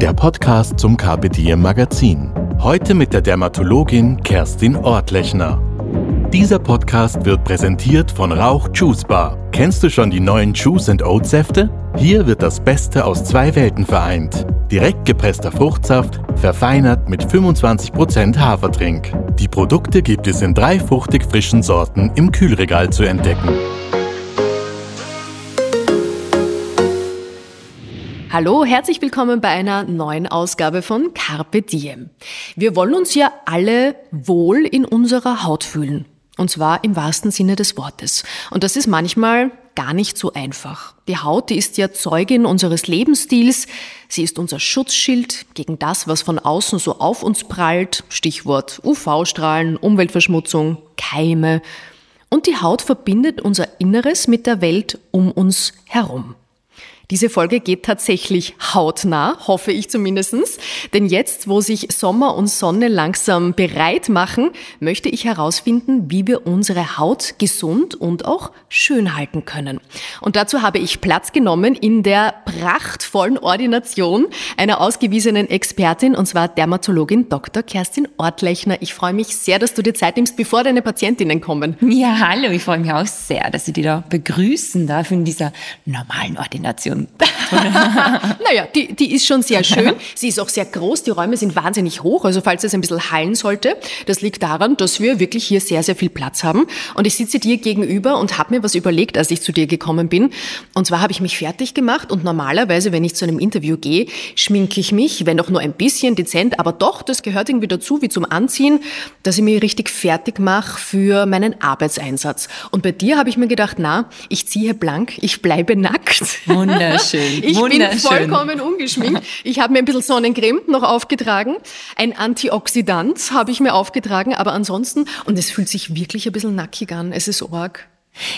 der Podcast zum Diem Magazin. Heute mit der Dermatologin Kerstin Ortlechner. Dieser Podcast wird präsentiert von Rauch Juice Bar. Kennst du schon die neuen Juice and Oat Säfte? Hier wird das Beste aus zwei Welten vereint. Direkt gepresster Fruchtsaft, verfeinert mit 25% Hafertrink. Die Produkte gibt es in drei fruchtig frischen Sorten im Kühlregal zu entdecken. Hallo, herzlich willkommen bei einer neuen Ausgabe von Carpe Diem. Wir wollen uns ja alle wohl in unserer Haut fühlen. Und zwar im wahrsten Sinne des Wortes. Und das ist manchmal gar nicht so einfach. Die Haut, die ist ja Zeugin unseres Lebensstils. Sie ist unser Schutzschild gegen das, was von außen so auf uns prallt. Stichwort UV-Strahlen, Umweltverschmutzung, Keime. Und die Haut verbindet unser Inneres mit der Welt um uns herum. Diese Folge geht tatsächlich hautnah, hoffe ich zumindestens. Denn jetzt, wo sich Sommer und Sonne langsam bereit machen, möchte ich herausfinden, wie wir unsere Haut gesund und auch schön halten können. Und dazu habe ich Platz genommen in der prachtvollen Ordination einer ausgewiesenen Expertin, und zwar Dermatologin Dr. Kerstin Ortlechner. Ich freue mich sehr, dass du dir Zeit nimmst, bevor deine Patientinnen kommen. Ja, hallo, ich freue mich auch sehr, dass ich dich da begrüßen darf in dieser normalen Ordination. naja, die, die ist schon sehr schön. Sie ist auch sehr groß. Die Räume sind wahnsinnig hoch. Also falls es ein bisschen hallen sollte, das liegt daran, dass wir wirklich hier sehr, sehr viel Platz haben. Und ich sitze dir gegenüber und habe mir was überlegt, als ich zu dir gekommen bin. Und zwar habe ich mich fertig gemacht und normalerweise, wenn ich zu einem Interview gehe, schminke ich mich, wenn auch nur ein bisschen dezent, aber doch, das gehört irgendwie dazu, wie zum Anziehen, dass ich mich richtig fertig mache für meinen Arbeitseinsatz. Und bei dir habe ich mir gedacht, na, ich ziehe blank, ich bleibe nackt. Wunderbar. Wunderschön. Ich Wunderschön. bin vollkommen ungeschminkt. Ich habe mir ein bisschen Sonnencreme noch aufgetragen. Ein Antioxidant habe ich mir aufgetragen, aber ansonsten, und es fühlt sich wirklich ein bisschen nackig an. Es ist arg.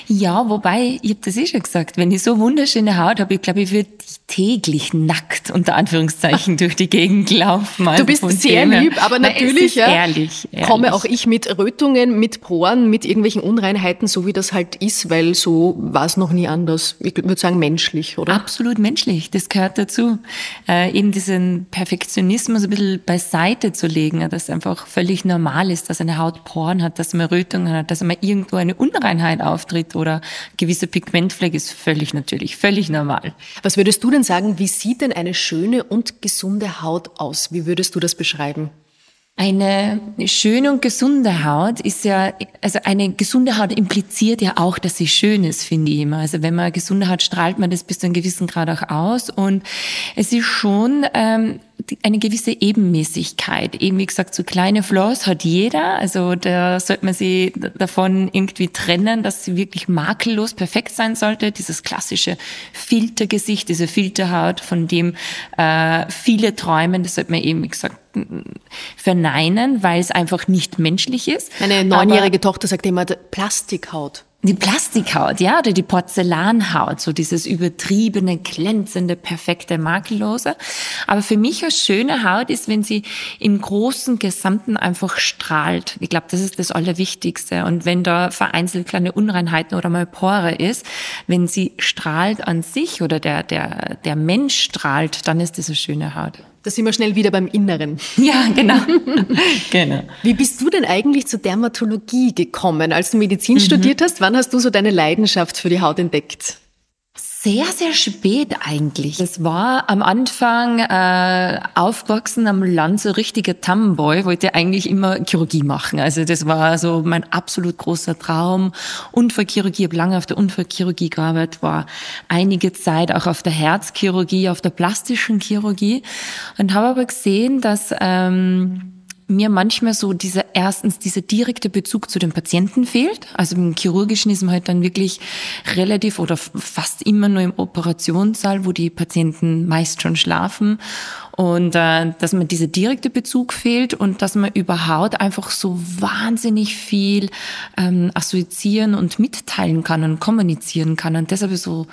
Ja, wobei, ich habe das eh schon gesagt, wenn ich so wunderschöne Haut habe, ich glaube, ich würde täglich nackt, unter Anführungszeichen, durch die Gegend laufen. Also du bist sehr lieb, aber natürlich ja, ehrlich, ehrlich. komme auch ich mit Rötungen, mit Poren, mit irgendwelchen Unreinheiten, so wie das halt ist, weil so war es noch nie anders. Ich würde sagen menschlich, oder? Absolut menschlich, das gehört dazu. Äh, eben diesen Perfektionismus ein bisschen beiseite zu legen, dass es einfach völlig normal ist, dass eine Haut Poren hat, dass man Rötungen hat, dass man irgendwo eine Unreinheit auftritt oder gewisse Pigmentfleck ist völlig natürlich, völlig normal. Was würdest du denn sagen, wie sieht denn eine schöne und gesunde Haut aus? Wie würdest du das beschreiben? Eine schöne und gesunde Haut ist ja, also eine gesunde Haut impliziert ja auch, dass sie schön ist, finde ich immer. Also wenn man eine gesunde Haut strahlt man das bis zu einem gewissen Grad auch aus. Und es ist schon ähm, eine gewisse Ebenmäßigkeit. Eben wie gesagt, so kleine Flaws hat jeder. Also da sollte man sie davon irgendwie trennen, dass sie wirklich makellos perfekt sein sollte. Dieses klassische Filtergesicht, diese Filterhaut, von dem äh, viele träumen, das sollte man eben, wie gesagt, verneinen, weil es einfach nicht menschlich ist. Meine neunjährige Aber Tochter sagt immer Plastikhaut. Die Plastikhaut, ja, oder die Porzellanhaut, so dieses übertriebene, glänzende, perfekte, makellose. Aber für mich eine schöne Haut ist, wenn sie im großen Gesamten einfach strahlt. Ich glaube, das ist das Allerwichtigste. Und wenn da vereinzelt kleine Unreinheiten oder mal Pore ist, wenn sie strahlt an sich oder der, der, der Mensch strahlt, dann ist das eine schöne Haut. Da sind wir schnell wieder beim Inneren. Ja, genau. genau. Wie bist du denn eigentlich zur Dermatologie gekommen, als du Medizin mhm. studiert hast? Wann hast du so deine Leidenschaft für die Haut entdeckt? Sehr, sehr spät eigentlich. Es war am Anfang äh, aufgewachsen am Land so richtiger Tamboy, wollte eigentlich immer Chirurgie machen. Also das war so mein absolut großer Traum. Unfallchirurgie, habe lange auf der Unfallchirurgie gearbeitet, war einige Zeit auch auf der Herzchirurgie, auf der plastischen Chirurgie und habe aber gesehen, dass ähm, mir manchmal so dieser erstens dieser direkte Bezug zu dem Patienten fehlt. Also im chirurgischen ist man halt dann wirklich relativ oder fast immer nur im Operationssaal, wo die Patienten meist schon schlafen und äh, dass man dieser direkte Bezug fehlt und dass man über Haut einfach so wahnsinnig viel ähm, assoziieren und mitteilen kann und kommunizieren kann und deshalb so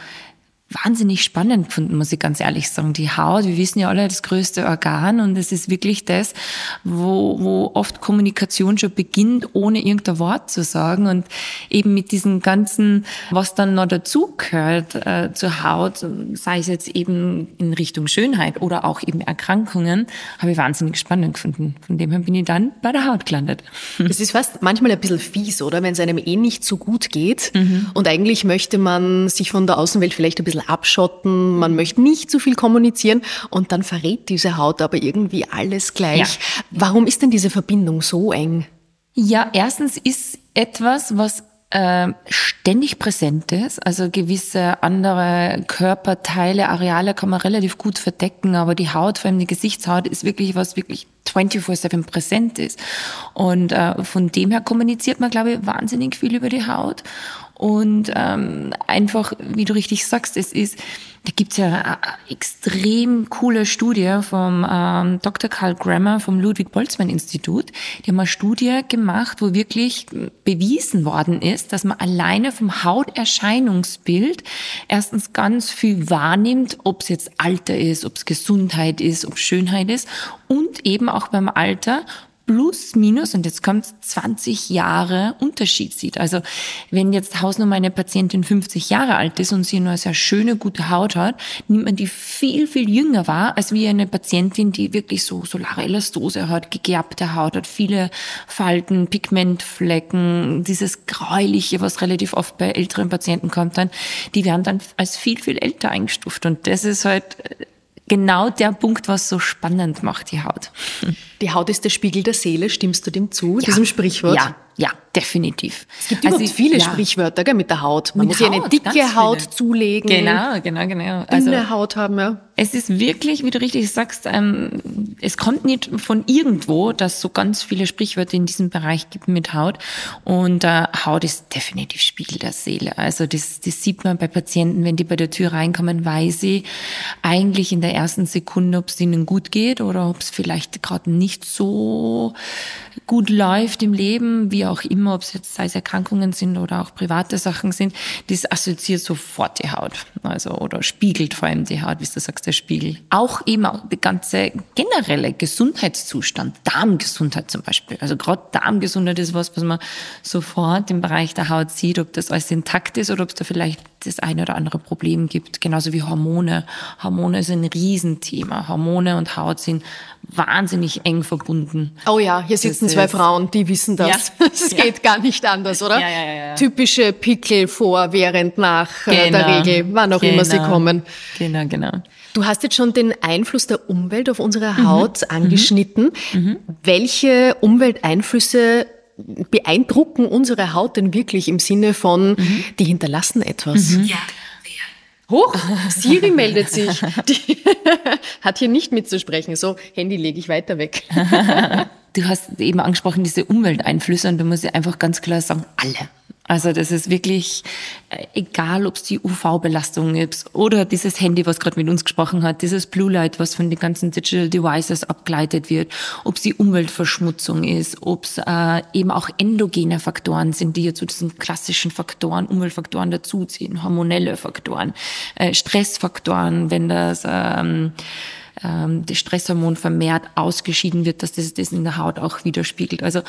wahnsinnig spannend gefunden, muss ich ganz ehrlich sagen. Die Haut, wir wissen ja alle, das größte Organ und es ist wirklich das, wo, wo oft Kommunikation schon beginnt, ohne irgendein Wort zu sagen und eben mit diesen ganzen, was dann noch dazu gehört äh, zur Haut, sei es jetzt eben in Richtung Schönheit oder auch eben Erkrankungen, habe ich wahnsinnig spannend gefunden. Von dem her bin ich dann bei der Haut gelandet. Es ist fast manchmal ein bisschen fies, oder? Wenn es einem eh nicht so gut geht mhm. und eigentlich möchte man sich von der Außenwelt vielleicht ein bisschen bisschen abschotten, man möchte nicht zu viel kommunizieren und dann verrät diese Haut aber irgendwie alles gleich. Ja. Warum ist denn diese Verbindung so eng? Ja, erstens ist etwas, was äh, ständig präsent ist. Also gewisse andere Körperteile, Areale kann man relativ gut verdecken, aber die Haut, vor allem die Gesichtshaut, ist wirklich was wirklich 24-7 präsent ist. Und äh, von dem her kommuniziert man, glaube ich, wahnsinnig viel über die Haut. Und ähm, einfach, wie du richtig sagst, es ist, da gibt's ja eine extrem coole Studie vom ähm, Dr. Karl Grammer vom Ludwig-Boltzmann-Institut. Die haben eine Studie gemacht, wo wirklich bewiesen worden ist, dass man alleine vom Hauterscheinungsbild erstens ganz viel wahrnimmt, ob es jetzt Alter ist, ob es Gesundheit ist, ob Schönheit ist und eben auch beim Alter plus minus, und jetzt kommt 20 Jahre Unterschied sieht. Also wenn jetzt Hausnummer eine Patientin 50 Jahre alt ist und sie nur eine sehr schöne, gute Haut hat, nimmt man die viel, viel jünger wahr, als wie eine Patientin, die wirklich so solare Elastose hat, gegerbte Haut hat, viele Falten, Pigmentflecken, dieses Gräuliche, was relativ oft bei älteren Patienten kommt dann, die werden dann als viel, viel älter eingestuft. Und das ist halt genau der Punkt, was so spannend macht, die Haut. Die Haut ist der Spiegel der Seele, stimmst du dem zu, ja. diesem Sprichwort? Ja, ja, definitiv. Es gibt also, viele ja. Sprichwörter gell, mit der Haut. Man mit muss Haut, ja eine dicke Haut zulegen. Genau, genau, genau. Also, dünne Haut haben, ja. Es ist wirklich, wie du richtig sagst, ähm, es kommt nicht von irgendwo, dass so ganz viele Sprichwörter in diesem Bereich gibt mit Haut. Und äh, Haut ist definitiv Spiegel der Seele. Also das, das sieht man bei Patienten, wenn die bei der Tür reinkommen, weiß sie eigentlich in der ersten Sekunde, ob es ihnen gut geht oder ob es vielleicht gerade nicht so gut läuft im Leben, wie auch immer, ob es jetzt sei es Erkrankungen sind oder auch private Sachen sind, das assoziiert sofort die Haut. Also, oder spiegelt vor allem die Haut, wie du sagst, der Spiegel. Auch eben auch der ganze generelle Gesundheitszustand, Darmgesundheit zum Beispiel. Also gerade Darmgesundheit ist was, was man sofort im Bereich der Haut sieht, ob das alles intakt ist oder ob es da vielleicht das eine oder andere Problem gibt. Genauso wie Hormone. Hormone sind ein Riesenthema. Hormone und Haut sind wahnsinnig eng verbunden. Oh ja, hier sitzen das zwei Frauen, die wissen das. Es ja. geht gar nicht anders, oder? Ja, ja, ja, Typische Pickel vor, während, nach genau. der Regel, wann auch genau. immer sie genau. kommen. Genau, genau. Du hast jetzt schon den Einfluss der Umwelt auf unsere mhm. Haut mhm. angeschnitten. Mhm. Welche Umwelteinflüsse beeindrucken unsere Haut denn wirklich im Sinne von, mhm. die hinterlassen etwas? Mhm. Ja. Hoch, Siri meldet sich. Die hat hier nicht mitzusprechen. So, Handy lege ich weiter weg. Du hast eben angesprochen, diese Umwelteinflüsse und da muss ich einfach ganz klar sagen, alle. Also das ist wirklich äh, egal, ob es die UV-Belastung ist oder dieses Handy, was gerade mit uns gesprochen hat, dieses Blue Light, was von den ganzen Digital Devices abgeleitet wird, ob es die Umweltverschmutzung ist, ob es äh, eben auch endogene Faktoren sind, die hier zu diesen klassischen Faktoren, Umweltfaktoren dazuziehen, hormonelle Faktoren, äh, Stressfaktoren, wenn das ähm, ähm, das Stresshormon vermehrt ausgeschieden wird, dass das das in der Haut auch widerspiegelt. Also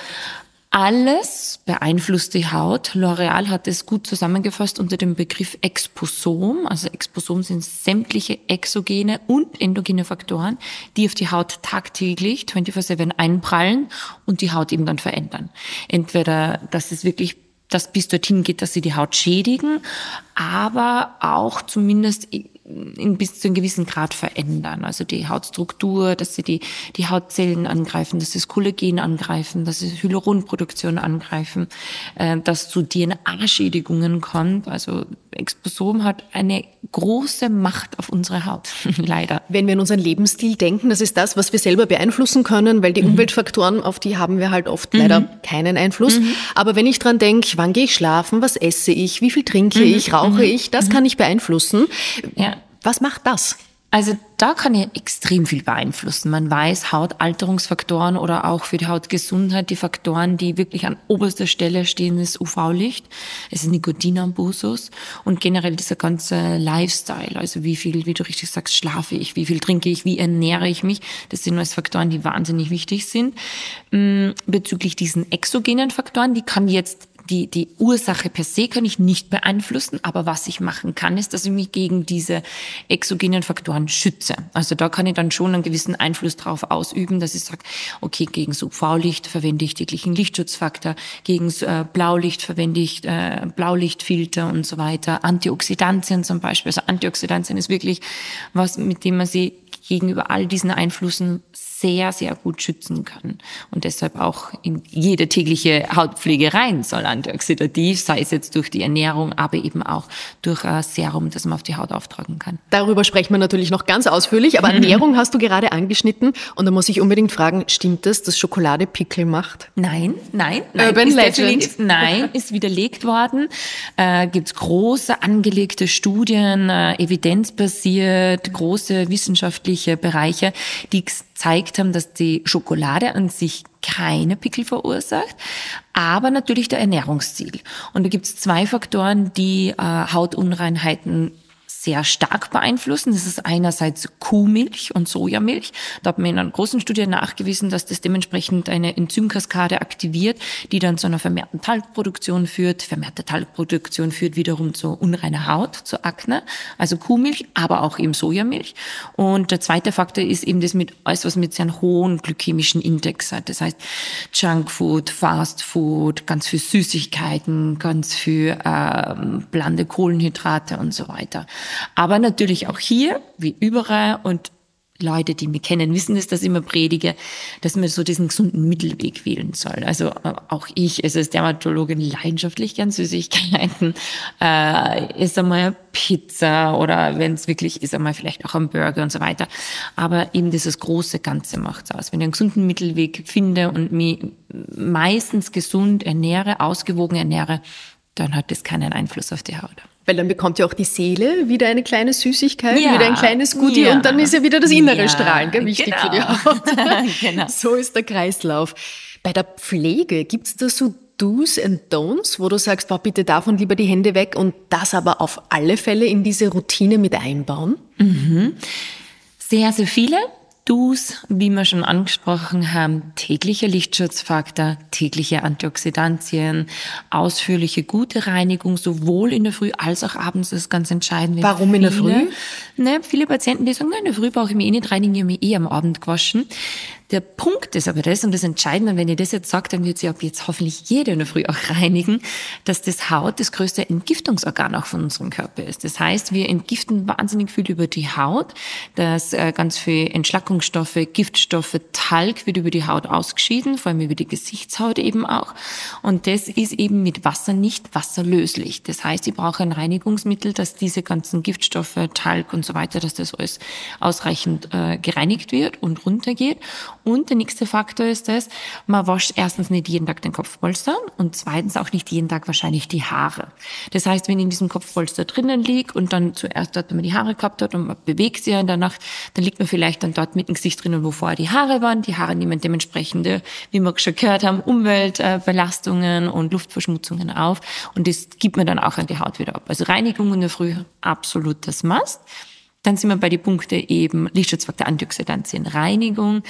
alles beeinflusst die Haut. L'Oreal hat es gut zusammengefasst unter dem Begriff Exposom. Also Exposom sind sämtliche exogene und endogene Faktoren, die auf die Haut tagtäglich 24-7 einprallen und die Haut eben dann verändern. Entweder, dass es wirklich das bis dorthin geht, dass sie die Haut schädigen, aber auch zumindest in bis zu einem gewissen Grad verändern. Also die Hautstruktur, dass sie die, die Hautzellen angreifen, dass sie das Kollagen angreifen, dass sie Hyaluronproduktion angreifen, äh, dass zu DNA-Schädigungen kommt. Also Exposom hat eine große Macht auf unsere Haut, leider. Wenn wir an unseren Lebensstil denken, das ist das, was wir selber beeinflussen können, weil die mhm. Umweltfaktoren, auf die haben wir halt oft mhm. leider keinen Einfluss. Mhm. Aber wenn ich dran denke, wann gehe ich schlafen, was esse ich, wie viel trinke mhm. ich, rauche mhm. ich, das kann ich beeinflussen. Ja. Was macht das? Also da kann ich extrem viel beeinflussen. Man weiß, Hautalterungsfaktoren oder auch für die Hautgesundheit, die Faktoren, die wirklich an oberster Stelle stehen, ist UV-Licht, es ist Nikotinambusus und generell dieser ganze Lifestyle. Also wie viel, wie du richtig sagst, schlafe ich, wie viel trinke ich, wie ernähre ich mich. Das sind alles Faktoren, die wahnsinnig wichtig sind. Mm, bezüglich diesen exogenen Faktoren, die kann jetzt die, die Ursache per se kann ich nicht beeinflussen, aber was ich machen kann, ist, dass ich mich gegen diese exogenen Faktoren schütze. Also da kann ich dann schon einen gewissen Einfluss drauf ausüben, dass ich sage, okay, gegen so UV-Licht verwende ich täglichen Lichtschutzfaktor, gegen äh, Blaulicht verwende ich äh, Blaulichtfilter und so weiter, Antioxidantien zum Beispiel. Also Antioxidantien ist wirklich was, mit dem man sie gegenüber all diesen Einflüssen sehr, sehr gut schützen kann. Und deshalb auch in jede tägliche Hautpflege rein soll antioxidativ, sei es jetzt durch die Ernährung, aber eben auch durch ein Serum, das man auf die Haut auftragen kann. Darüber sprechen wir natürlich noch ganz ausführlich, aber Ernährung hast du gerade angeschnitten und da muss ich unbedingt fragen, stimmt es, dass Schokolade Pickel macht? Nein, nein, nein. Urban Legend? Nein, ist widerlegt worden. Äh, Gibt große angelegte Studien, äh, evidenzbasiert, große wissenschaftliche Bereiche, die gezeigt haben, dass die Schokolade an sich keine Pickel verursacht, aber natürlich der Ernährungsstil. Und da gibt es zwei Faktoren, die äh, Hautunreinheiten sehr stark beeinflussen. Das ist einerseits Kuhmilch und Sojamilch. Da hat man in einer großen Studie nachgewiesen, dass das dementsprechend eine Enzymkaskade aktiviert, die dann zu einer vermehrten Talgproduktion führt. Vermehrte Talgproduktion führt wiederum zu unreiner Haut, zu Akne. Also Kuhmilch, aber auch eben Sojamilch. Und der zweite Faktor ist eben das mit alles, was mit sehr hohen glykämischen Index hat. Das heißt Junkfood, Fastfood, ganz viel Süßigkeiten, ganz viel ähm, blande Kohlenhydrate und so weiter. Aber natürlich auch hier, wie überall und Leute, die mich kennen, wissen es, dass ich immer predige, dass man so diesen gesunden Mittelweg wählen soll. Also äh, auch ich, also als Dermatologin leidenschaftlich gern Süßigkeiten, äh, ist einmal Pizza oder wenn es wirklich ist, einmal vielleicht auch ein Burger und so weiter. Aber eben dieses große Ganze macht's aus. Wenn ich einen gesunden Mittelweg finde und mich meistens gesund ernähre, ausgewogen ernähre, dann hat das keinen Einfluss auf die Haut. Weil dann bekommt ja auch die Seele wieder eine kleine Süßigkeit, ja. wieder ein kleines Goodie ja. und dann ist ja wieder das innere ja. Strahlen gell, wichtig genau. für die genau. Haut. genau. So ist der Kreislauf. Bei der Pflege gibt's da so Do's and Don'ts, wo du sagst, boah, bitte davon lieber die Hände weg und das aber auf alle Fälle in diese Routine mit einbauen? Mhm. Sehr, sehr viele. Do's, wie wir schon angesprochen haben, täglicher Lichtschutzfaktor, tägliche Antioxidantien, ausführliche gute Reinigung, sowohl in der Früh als auch abends ist ganz entscheidend. Warum in der Früh? Ne, viele Patienten, die sagen, nein, in der Früh brauche ich mich eh nicht reinigen, ich habe mich eh am Abend gewaschen. Der Punkt ist aber das, und das Entscheidende, wenn ihr das jetzt sagt, dann wird sich ab jetzt hoffentlich jeder in der Früh auch reinigen, dass das Haut das größte Entgiftungsorgan auch von unserem Körper ist. Das heißt, wir entgiften wahnsinnig viel über die Haut, dass äh, ganz viel Entschlackungsstoffe, Giftstoffe, Talg wird über die Haut ausgeschieden, vor allem über die Gesichtshaut eben auch. Und das ist eben mit Wasser nicht wasserlöslich. Das heißt, ich brauche ein Reinigungsmittel, dass diese ganzen Giftstoffe, Talg und so weiter, dass das alles ausreichend äh, gereinigt wird und runtergeht. Und der nächste Faktor ist das, man wascht erstens nicht jeden Tag den Kopfpolster und zweitens auch nicht jeden Tag wahrscheinlich die Haare. Das heißt, wenn ich in diesem Kopfpolster drinnen liegt und dann zuerst dort, wenn man die Haare gehabt hat und man bewegt sie ja in der Nacht, dann liegt man vielleicht dann dort mit dem Gesicht drinnen, wo vorher die Haare waren. Die Haare nehmen dementsprechende, wie wir schon gehört haben, Umweltbelastungen und Luftverschmutzungen auf und das gibt man dann auch an die Haut wieder ab. Also Reinigung in der Früh, absolutes Must. Dann sind wir bei den Punkten eben Lichtschutzfaktor, Antioxidantien, Reinigung.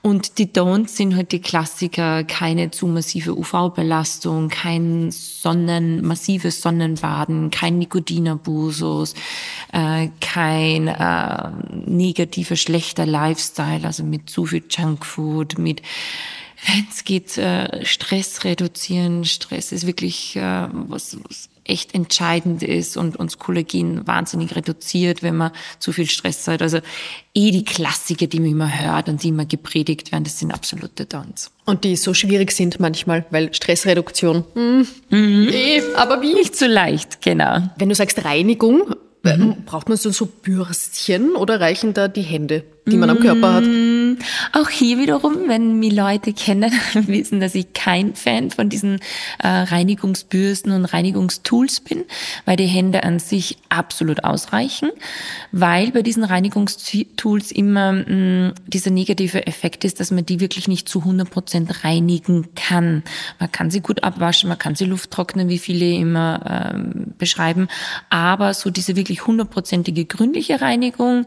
Und die Don'ts sind halt die Klassiker, keine zu massive UV-Belastung, kein Sonnen, massives Sonnenbaden, kein Nikotinerbusus, äh, kein äh, negativer, schlechter Lifestyle, also mit zu viel Junkfood, mit wenn es geht, äh, Stress reduzieren. Stress ist wirklich äh, was, was echt entscheidend ist und uns Kollagen wahnsinnig reduziert, wenn man zu viel Stress hat. Also eh die Klassiker, die man immer hört und die immer gepredigt werden, das sind absolute Dons. Und die so schwierig sind manchmal, weil Stressreduktion, hm, mhm. eh, aber wie? Nicht so leicht, genau. Wenn du sagst Reinigung, mhm. braucht man so, so Bürstchen oder reichen da die Hände? Die man am Körper hat. Mm, auch hier wiederum, wenn mich Leute kennen, wissen, dass ich kein Fan von diesen äh, Reinigungsbürsten und Reinigungstools bin, weil die Hände an sich absolut ausreichen, weil bei diesen Reinigungstools immer mh, mm, dieser negative Effekt ist, dass man die wirklich nicht zu 100 Prozent reinigen kann. Man kann sie gut abwaschen, man kann sie lufttrocknen, wie viele immer ähm, beschreiben, aber so diese wirklich hundertprozentige gründliche Reinigung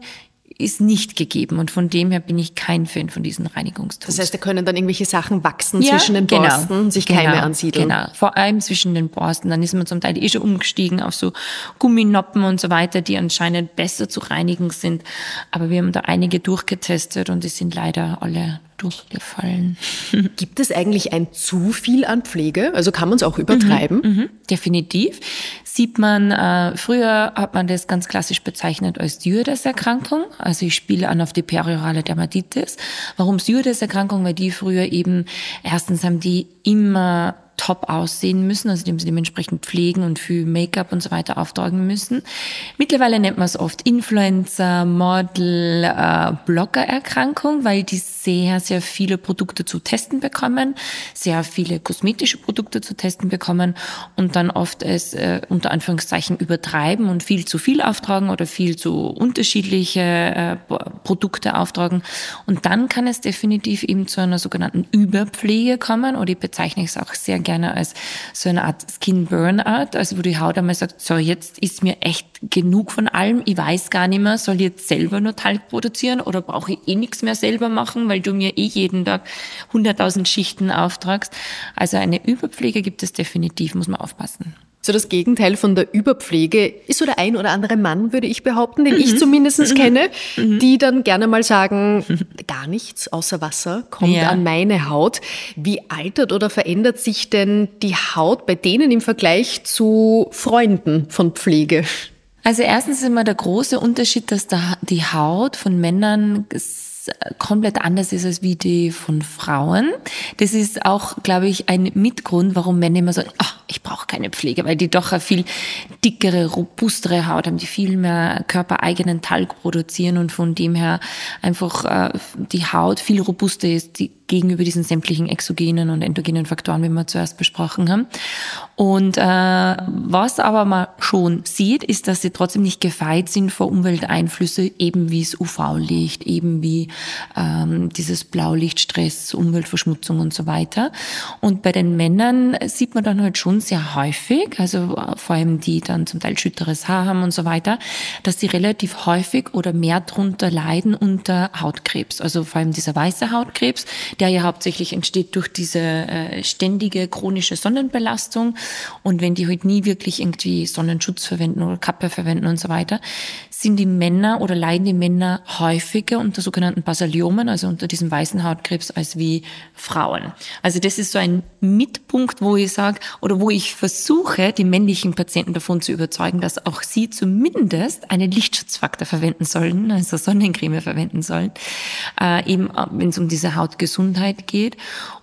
ist nicht gegeben und von dem her bin ich kein Fan von diesen Reinigungstools. Das heißt, da können dann irgendwelche Sachen wachsen ja, zwischen den genau, Borsten, genau, sich Keime genau, ansiedeln. Genau, vor allem zwischen den Borsten. Dann ist man zum Teil eh schon umgestiegen auf so Gumminoppen und so weiter, die anscheinend besser zu reinigen sind. Aber wir haben da einige durchgetestet und die sind leider alle durchgefallen. Gibt es eigentlich ein zu viel an Pflege? Also kann man es auch übertreiben? Mhm, mh, definitiv. Sieht man, äh, früher hat man das ganz klassisch bezeichnet als Dürres-Erkrankung. Also ich spiele an auf die periorale Dermatitis. Warum Dürres-Erkrankung? Weil die früher eben, erstens haben die immer top aussehen müssen, also dem sie dementsprechend pflegen und viel Make-up und so weiter auftragen müssen. Mittlerweile nennt man es oft Influencer, Model, äh, Blogger-Erkrankung, weil die sehr, sehr viele Produkte zu testen bekommen, sehr viele kosmetische Produkte zu testen bekommen und dann oft es äh, unter Anführungszeichen übertreiben und viel zu viel auftragen oder viel zu unterschiedliche äh, Produkte auftragen. Und dann kann es definitiv eben zu einer sogenannten Überpflege kommen oder ich bezeichne es auch sehr gerne als so eine Art Skin Burnout, also wo die Haut einmal sagt, so jetzt ist mir echt genug von allem, ich weiß gar nicht mehr, soll ich jetzt selber nur Talg produzieren oder brauche ich eh nichts mehr selber machen, weil du mir eh jeden Tag 100.000 Schichten auftragst. Also eine Überpflege gibt es definitiv, muss man aufpassen. So das Gegenteil von der Überpflege ist so der ein oder andere Mann, würde ich behaupten, den mhm. ich zumindest mhm. kenne, mhm. die dann gerne mal sagen, gar nichts außer Wasser kommt ja. an meine Haut. Wie altert oder verändert sich denn die Haut bei denen im Vergleich zu Freunden von Pflege? Also erstens ist immer der große Unterschied, dass die Haut von Männern komplett anders ist als wie die von Frauen. Das ist auch, glaube ich, ein Mitgrund, warum Männer immer sagen, ach, ich brauche keine Pflege, weil die doch eine viel dickere, robustere Haut haben, die viel mehr körpereigenen Talg produzieren und von dem her einfach äh, die Haut viel robuster ist, die gegenüber diesen sämtlichen exogenen und endogenen Faktoren, wie wir zuerst besprochen haben. Und äh, was aber man schon sieht, ist, dass sie trotzdem nicht gefeit sind vor Umwelteinflüsse, eben wie das UV-Licht, eben wie ähm, dieses Blaulichtstress, Umweltverschmutzung und so weiter. Und bei den Männern sieht man dann halt schon sehr häufig, also vor allem die dann zum Teil schütteres Haar haben und so weiter, dass sie relativ häufig oder mehr drunter leiden unter Hautkrebs. Also vor allem dieser weiße Hautkrebs, der ja hauptsächlich entsteht durch diese äh, ständige chronische Sonnenbelastung. Und wenn die halt nie wirklich irgendwie Sonnenschutz verwenden oder Kappe verwenden und so weiter, sind die Männer oder leiden die Männer häufiger unter sogenannten Basaliomen, also unter diesem weißen Hautkrebs, als wie Frauen. Also das ist so ein Mitpunkt, wo ich sage, oder wo ich versuche, die männlichen Patienten davon zu überzeugen, dass auch sie zumindest einen Lichtschutzfaktor verwenden sollen, also Sonnencreme verwenden sollen, äh, eben äh, wenn es um diese Hautgesundheit geht.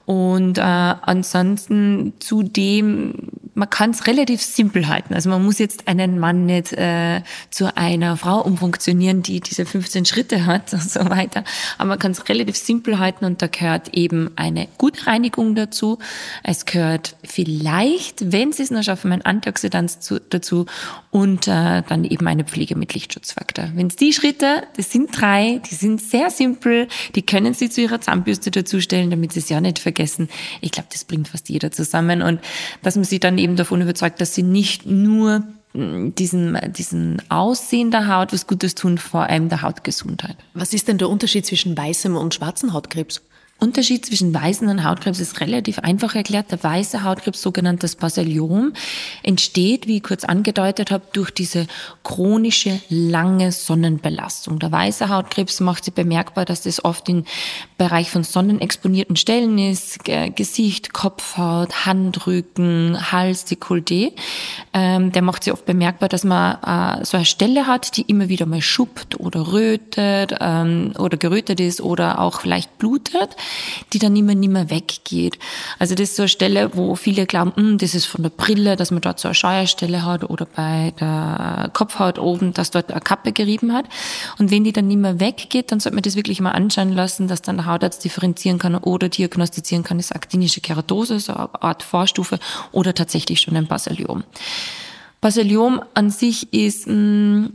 Und äh, ansonsten zudem, man kann es relativ simpel halten. Also man muss jetzt einen Mann nicht äh, zu einer Frau umfunktionieren, die diese 15 Schritte hat und so weiter. Aber man kann es relativ simpel halten und da gehört eben eine gute Reinigung dazu. Es gehört vielleicht, wenn Sie es noch schaffen, ein Antioxidant zu, dazu und äh, dann eben eine Pflege mit Lichtschutzfaktor. Wenn es die Schritte, das sind drei, die sind sehr simpel, die können Sie zu Ihrer Zahnbürste dazustellen, damit Sie es ja nicht vergessen vergessen. Ich glaube, das bringt fast jeder zusammen und dass man sich dann eben davon überzeugt, dass sie nicht nur mm, diesen, diesen Aussehen der Haut was Gutes tun, vor allem der Hautgesundheit. Was ist denn der Unterschied zwischen weißem und schwarzem Hautkrebs? Unterschied zwischen weißen und Hautkrebs ist relativ einfach erklärt. Der weiße Hautkrebs, sogenanntes Basaliom, entsteht, wie ich kurz angedeutet habe, durch diese chronische lange Sonnenbelastung. Der weiße Hautkrebs macht sich bemerkbar, dass das oft im Bereich von sonnenexponierten Stellen ist, Gesicht, Kopfhaut, Handrücken, Hals, Dekolleté. Ähm, der macht sich oft bemerkbar, dass man äh, so eine Stelle hat, die immer wieder mal schuppt oder rötet ähm, oder gerötet ist oder auch vielleicht blutet die dann immer nicht mehr weggeht. Also das ist so eine Stelle, wo viele glauben, hm, das ist von der Brille, dass man dort so eine Scheuerstelle hat oder bei der Kopfhaut oben, dass dort eine Kappe gerieben hat. Und wenn die dann nicht mehr weggeht, dann sollte man das wirklich mal anschauen lassen, dass dann der Hautarzt differenzieren kann oder diagnostizieren kann, ist aktinische Keratose, so eine Art Vorstufe oder tatsächlich schon ein Basaliom. Basaliom an sich ist mh, hm,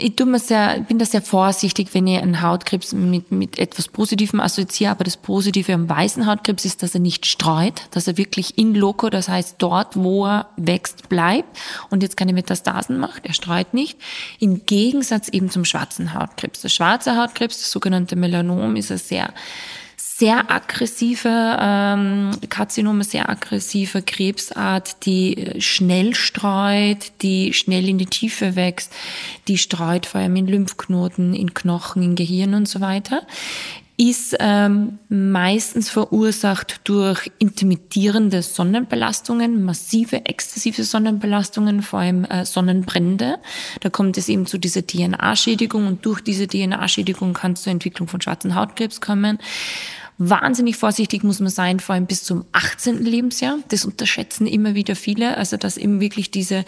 ich tu mir sehr, bin da sehr vorsichtig, wenn ich einen Hautkrebs mit, mit etwas Positivem assoziiere. Aber das Positive am weißen Hautkrebs ist, dass er nicht streut, dass er wirklich in loco, das heißt dort, wo er wächst, bleibt und jetzt keine Metastasen macht. Er streut nicht. Im Gegensatz eben zum schwarzen Hautkrebs. Der schwarze Hautkrebs, das sogenannte Melanom, ist ein sehr sehr aggressive ähm, Karzinome, sehr aggressive Krebsart, die schnell streut, die schnell in die Tiefe wächst, die streut vor allem in Lymphknoten, in Knochen, in Gehirn und so weiter ist ähm, meistens verursacht durch intermittierende Sonnenbelastungen, massive exzessive Sonnenbelastungen, vor allem äh, Sonnenbrände. Da kommt es eben zu dieser DNA-Schädigung und durch diese DNA-Schädigung kann es zur Entwicklung von schwarzen Hautkrebs kommen. Wahnsinnig vorsichtig muss man sein, vor allem bis zum 18. Lebensjahr. Das unterschätzen immer wieder viele. Also, dass eben wirklich diese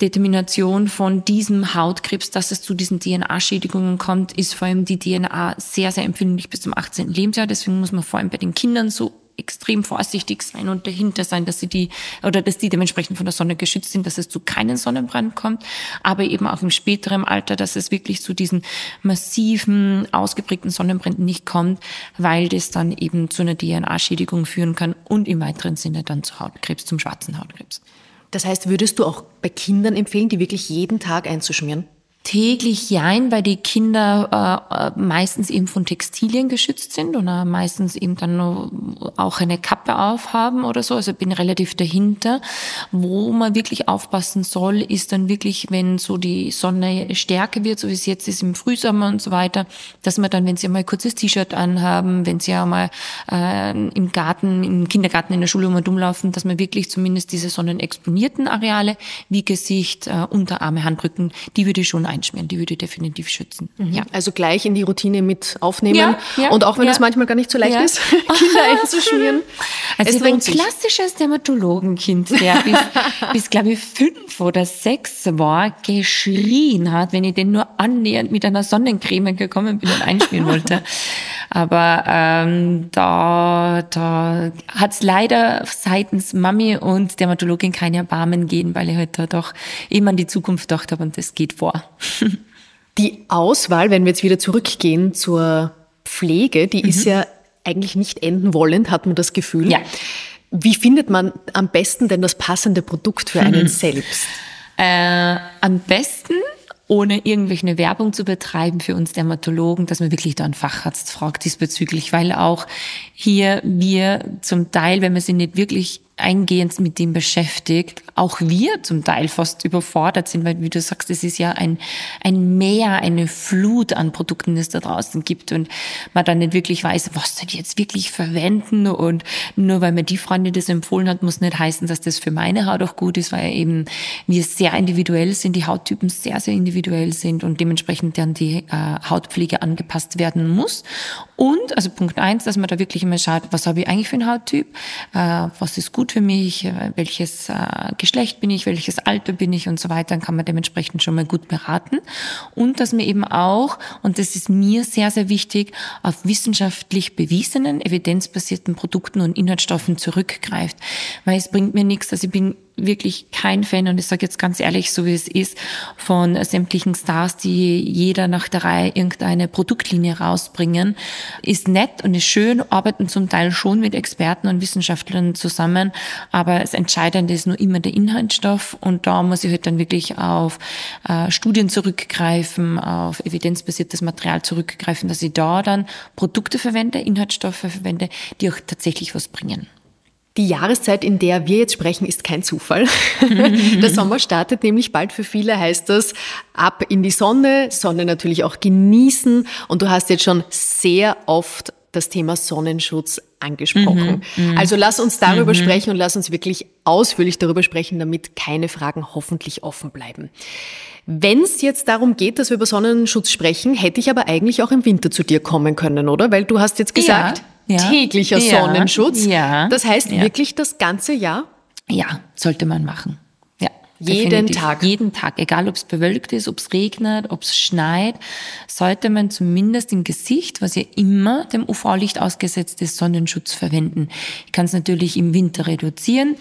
Determination von diesem Hautkrebs, dass es zu diesen DNA-Schädigungen kommt, ist vor allem die DNA sehr, sehr empfindlich bis zum 18. Lebensjahr. Deswegen muss man vor allem bei den Kindern so extrem vorsichtig sein und dahinter sein, dass sie die oder dass die dementsprechend von der Sonne geschützt sind, dass es zu keinen Sonnenbrand kommt, aber eben auch im späteren Alter, dass es wirklich zu diesen massiven, ausgeprägten Sonnenbränden nicht kommt, weil das dann eben zu einer DNA-Schädigung führen kann und im weiteren Sinne dann zu Hautkrebs, zum schwarzen Hautkrebs. Das heißt, würdest du auch bei Kindern empfehlen, die wirklich jeden Tag einzuschmieren? Täglich jein, weil die Kinder äh, meistens eben von Textilien geschützt sind und äh, meistens eben dann auch eine Kappe aufhaben oder so. Also bin relativ dahinter. Wo man wirklich aufpassen soll, ist dann wirklich, wenn so die Sonne stärker wird, so wie es jetzt ist im Frühsommer und so weiter, dass man dann, wenn sie mal ein kurzes T-Shirt anhaben, wenn sie einmal äh, im Garten, im Kindergarten, in der Schule um rumlaufen, dass man wirklich zumindest diese sonnenexponierten Areale wie Gesicht, äh, Unterarme, Handrücken, die würde ich schon einschmieren. Die würde definitiv schützen. Mhm. Ja. Also gleich in die Routine mit aufnehmen. Ja, ja, und auch wenn es manchmal gar nicht so leicht ist, Kinder einzuschmieren. Also es war ein klassisches Dermatologenkind, der bis, bis glaube ich, fünf oder sechs war, geschrien hat, wenn ich den nur annähernd mit einer Sonnencreme gekommen bin und einschmieren wollte. Aber ähm, da, da hat es leider seitens Mami und Dermatologin keine Erbarmen gehen, weil ich halt da doch immer an die Zukunft gedacht habe und das geht vor. Die Auswahl, wenn wir jetzt wieder zurückgehen zur Pflege, die mhm. ist ja eigentlich nicht enden wollend, hat man das Gefühl. Ja. Wie findet man am besten denn das passende Produkt für einen mhm. selbst? Äh, am besten ohne irgendwelche Werbung zu betreiben für uns Dermatologen, dass man wirklich da einen Facharzt fragt diesbezüglich, weil auch hier wir zum Teil, wenn man sie nicht wirklich eingehend mit dem beschäftigt, auch wir zum Teil fast überfordert sind, weil wie du sagst, es ist ja ein, ein Meer, eine Flut an Produkten, die es da draußen gibt. Und man dann nicht wirklich weiß, was soll ich jetzt wirklich verwenden. Und nur weil mir die Freundin das empfohlen hat, muss nicht heißen, dass das für meine Haut auch gut ist, weil eben wir sehr individuell sind, die Hauttypen sehr, sehr individuell sind und dementsprechend dann die äh, Hautpflege angepasst werden muss. Und, also Punkt eins, dass man da wirklich immer schaut, was habe ich eigentlich für einen Hauttyp, äh, was ist gut für mich, äh, welches äh, Geschlecht bin ich, welches Alter bin ich und so weiter, dann kann man dementsprechend schon mal gut beraten. Und dass man eben auch, und das ist mir sehr, sehr wichtig, auf wissenschaftlich bewiesenen, evidenzbasierten Produkten und Inhaltsstoffen zurückgreift. Weil es bringt mir nichts, also ich bin wirklich kein Fan und ich sage jetzt ganz ehrlich, so wie es ist, von sämtlichen Stars, die jeder nach der Reihe irgendeine Produktlinie rausbringen. Ist nett und ist schön, arbeiten zum Teil schon mit Experten und Wissenschaftlern zusammen, aber das Entscheidende ist nur immer der Inhaltsstoff und da muss ich halt dann wirklich auf äh, Studien zurückgreifen, auf evidenzbasiertes Material zurückgreifen, dass ich da dann Produkte verwende, Inhaltsstoffe verwende, die auch tatsächlich was bringen. Die Jahreszeit, in der wir jetzt sprechen, ist kein Zufall. Der Sommer startet nämlich bald für viele, heißt das, ab in die Sonne, Sonne natürlich auch genießen. Und du hast jetzt schon sehr oft das Thema Sonnenschutz angesprochen. Mhm, mhm. also lass uns darüber mhm. sprechen und lass uns wirklich ausführlich darüber sprechen, damit keine Fragen hoffentlich offen bleiben. Wenn es jetzt darum geht, dass wir über Sonnenschutz sprechen, hätte ich aber eigentlich auch im Winter zu dir kommen können, oder? Weil du hast jetzt gesagt, ja ja. täglicher. Sonnenschutz. Ja. Das heißt wirklich das ganze Jahr? Ja, sollte man machen. Jeden Definitiv. Tag. Jeden Tag, egal ob es bewölkt ist, ob es regnet, ob es schneit, sollte man zumindest im Gesicht, was ja immer dem UV-Licht ausgesetzt ist, Sonnenschutz verwenden. Ich kann es natürlich im Winter reduzieren,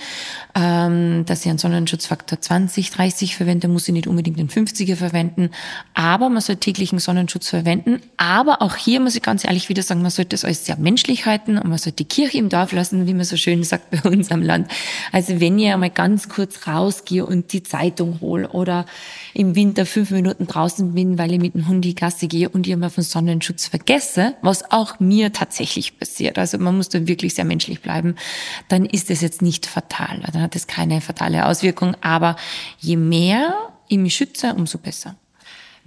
ähm, dass ich einen Sonnenschutzfaktor 20, 30 verwende, muss ich nicht unbedingt den 50er verwenden, aber man soll täglichen Sonnenschutz verwenden. Aber auch hier muss ich ganz ehrlich wieder sagen, man sollte es alles sehr menschlich halten und man sollte die Kirche im Dorf lassen, wie man so schön sagt bei uns am Land. Also wenn ihr einmal ganz kurz rausgehe und die Zeitung hole oder im Winter fünf Minuten draußen bin, weil ich mit dem Hund die Gasse gehe und ich immer von Sonnenschutz vergesse, was auch mir tatsächlich passiert. Also man muss da wirklich sehr menschlich bleiben. Dann ist es jetzt nicht fatal. Dann hat es keine fatale Auswirkung. Aber je mehr ich mich schütze, umso besser.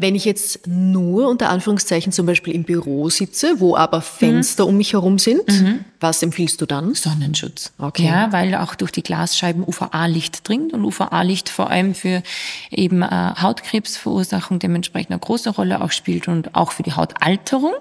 Wenn ich jetzt nur unter Anführungszeichen zum Beispiel im Büro sitze, wo aber Fenster mhm. um mich herum sind, mhm. was empfiehlst du dann? Sonnenschutz. Okay. Ja, weil auch durch die Glasscheiben UVA-Licht dringt und UVA-Licht vor allem für eben äh, Hautkrebsverursachung dementsprechend eine große Rolle auch spielt und auch für die Hautalterung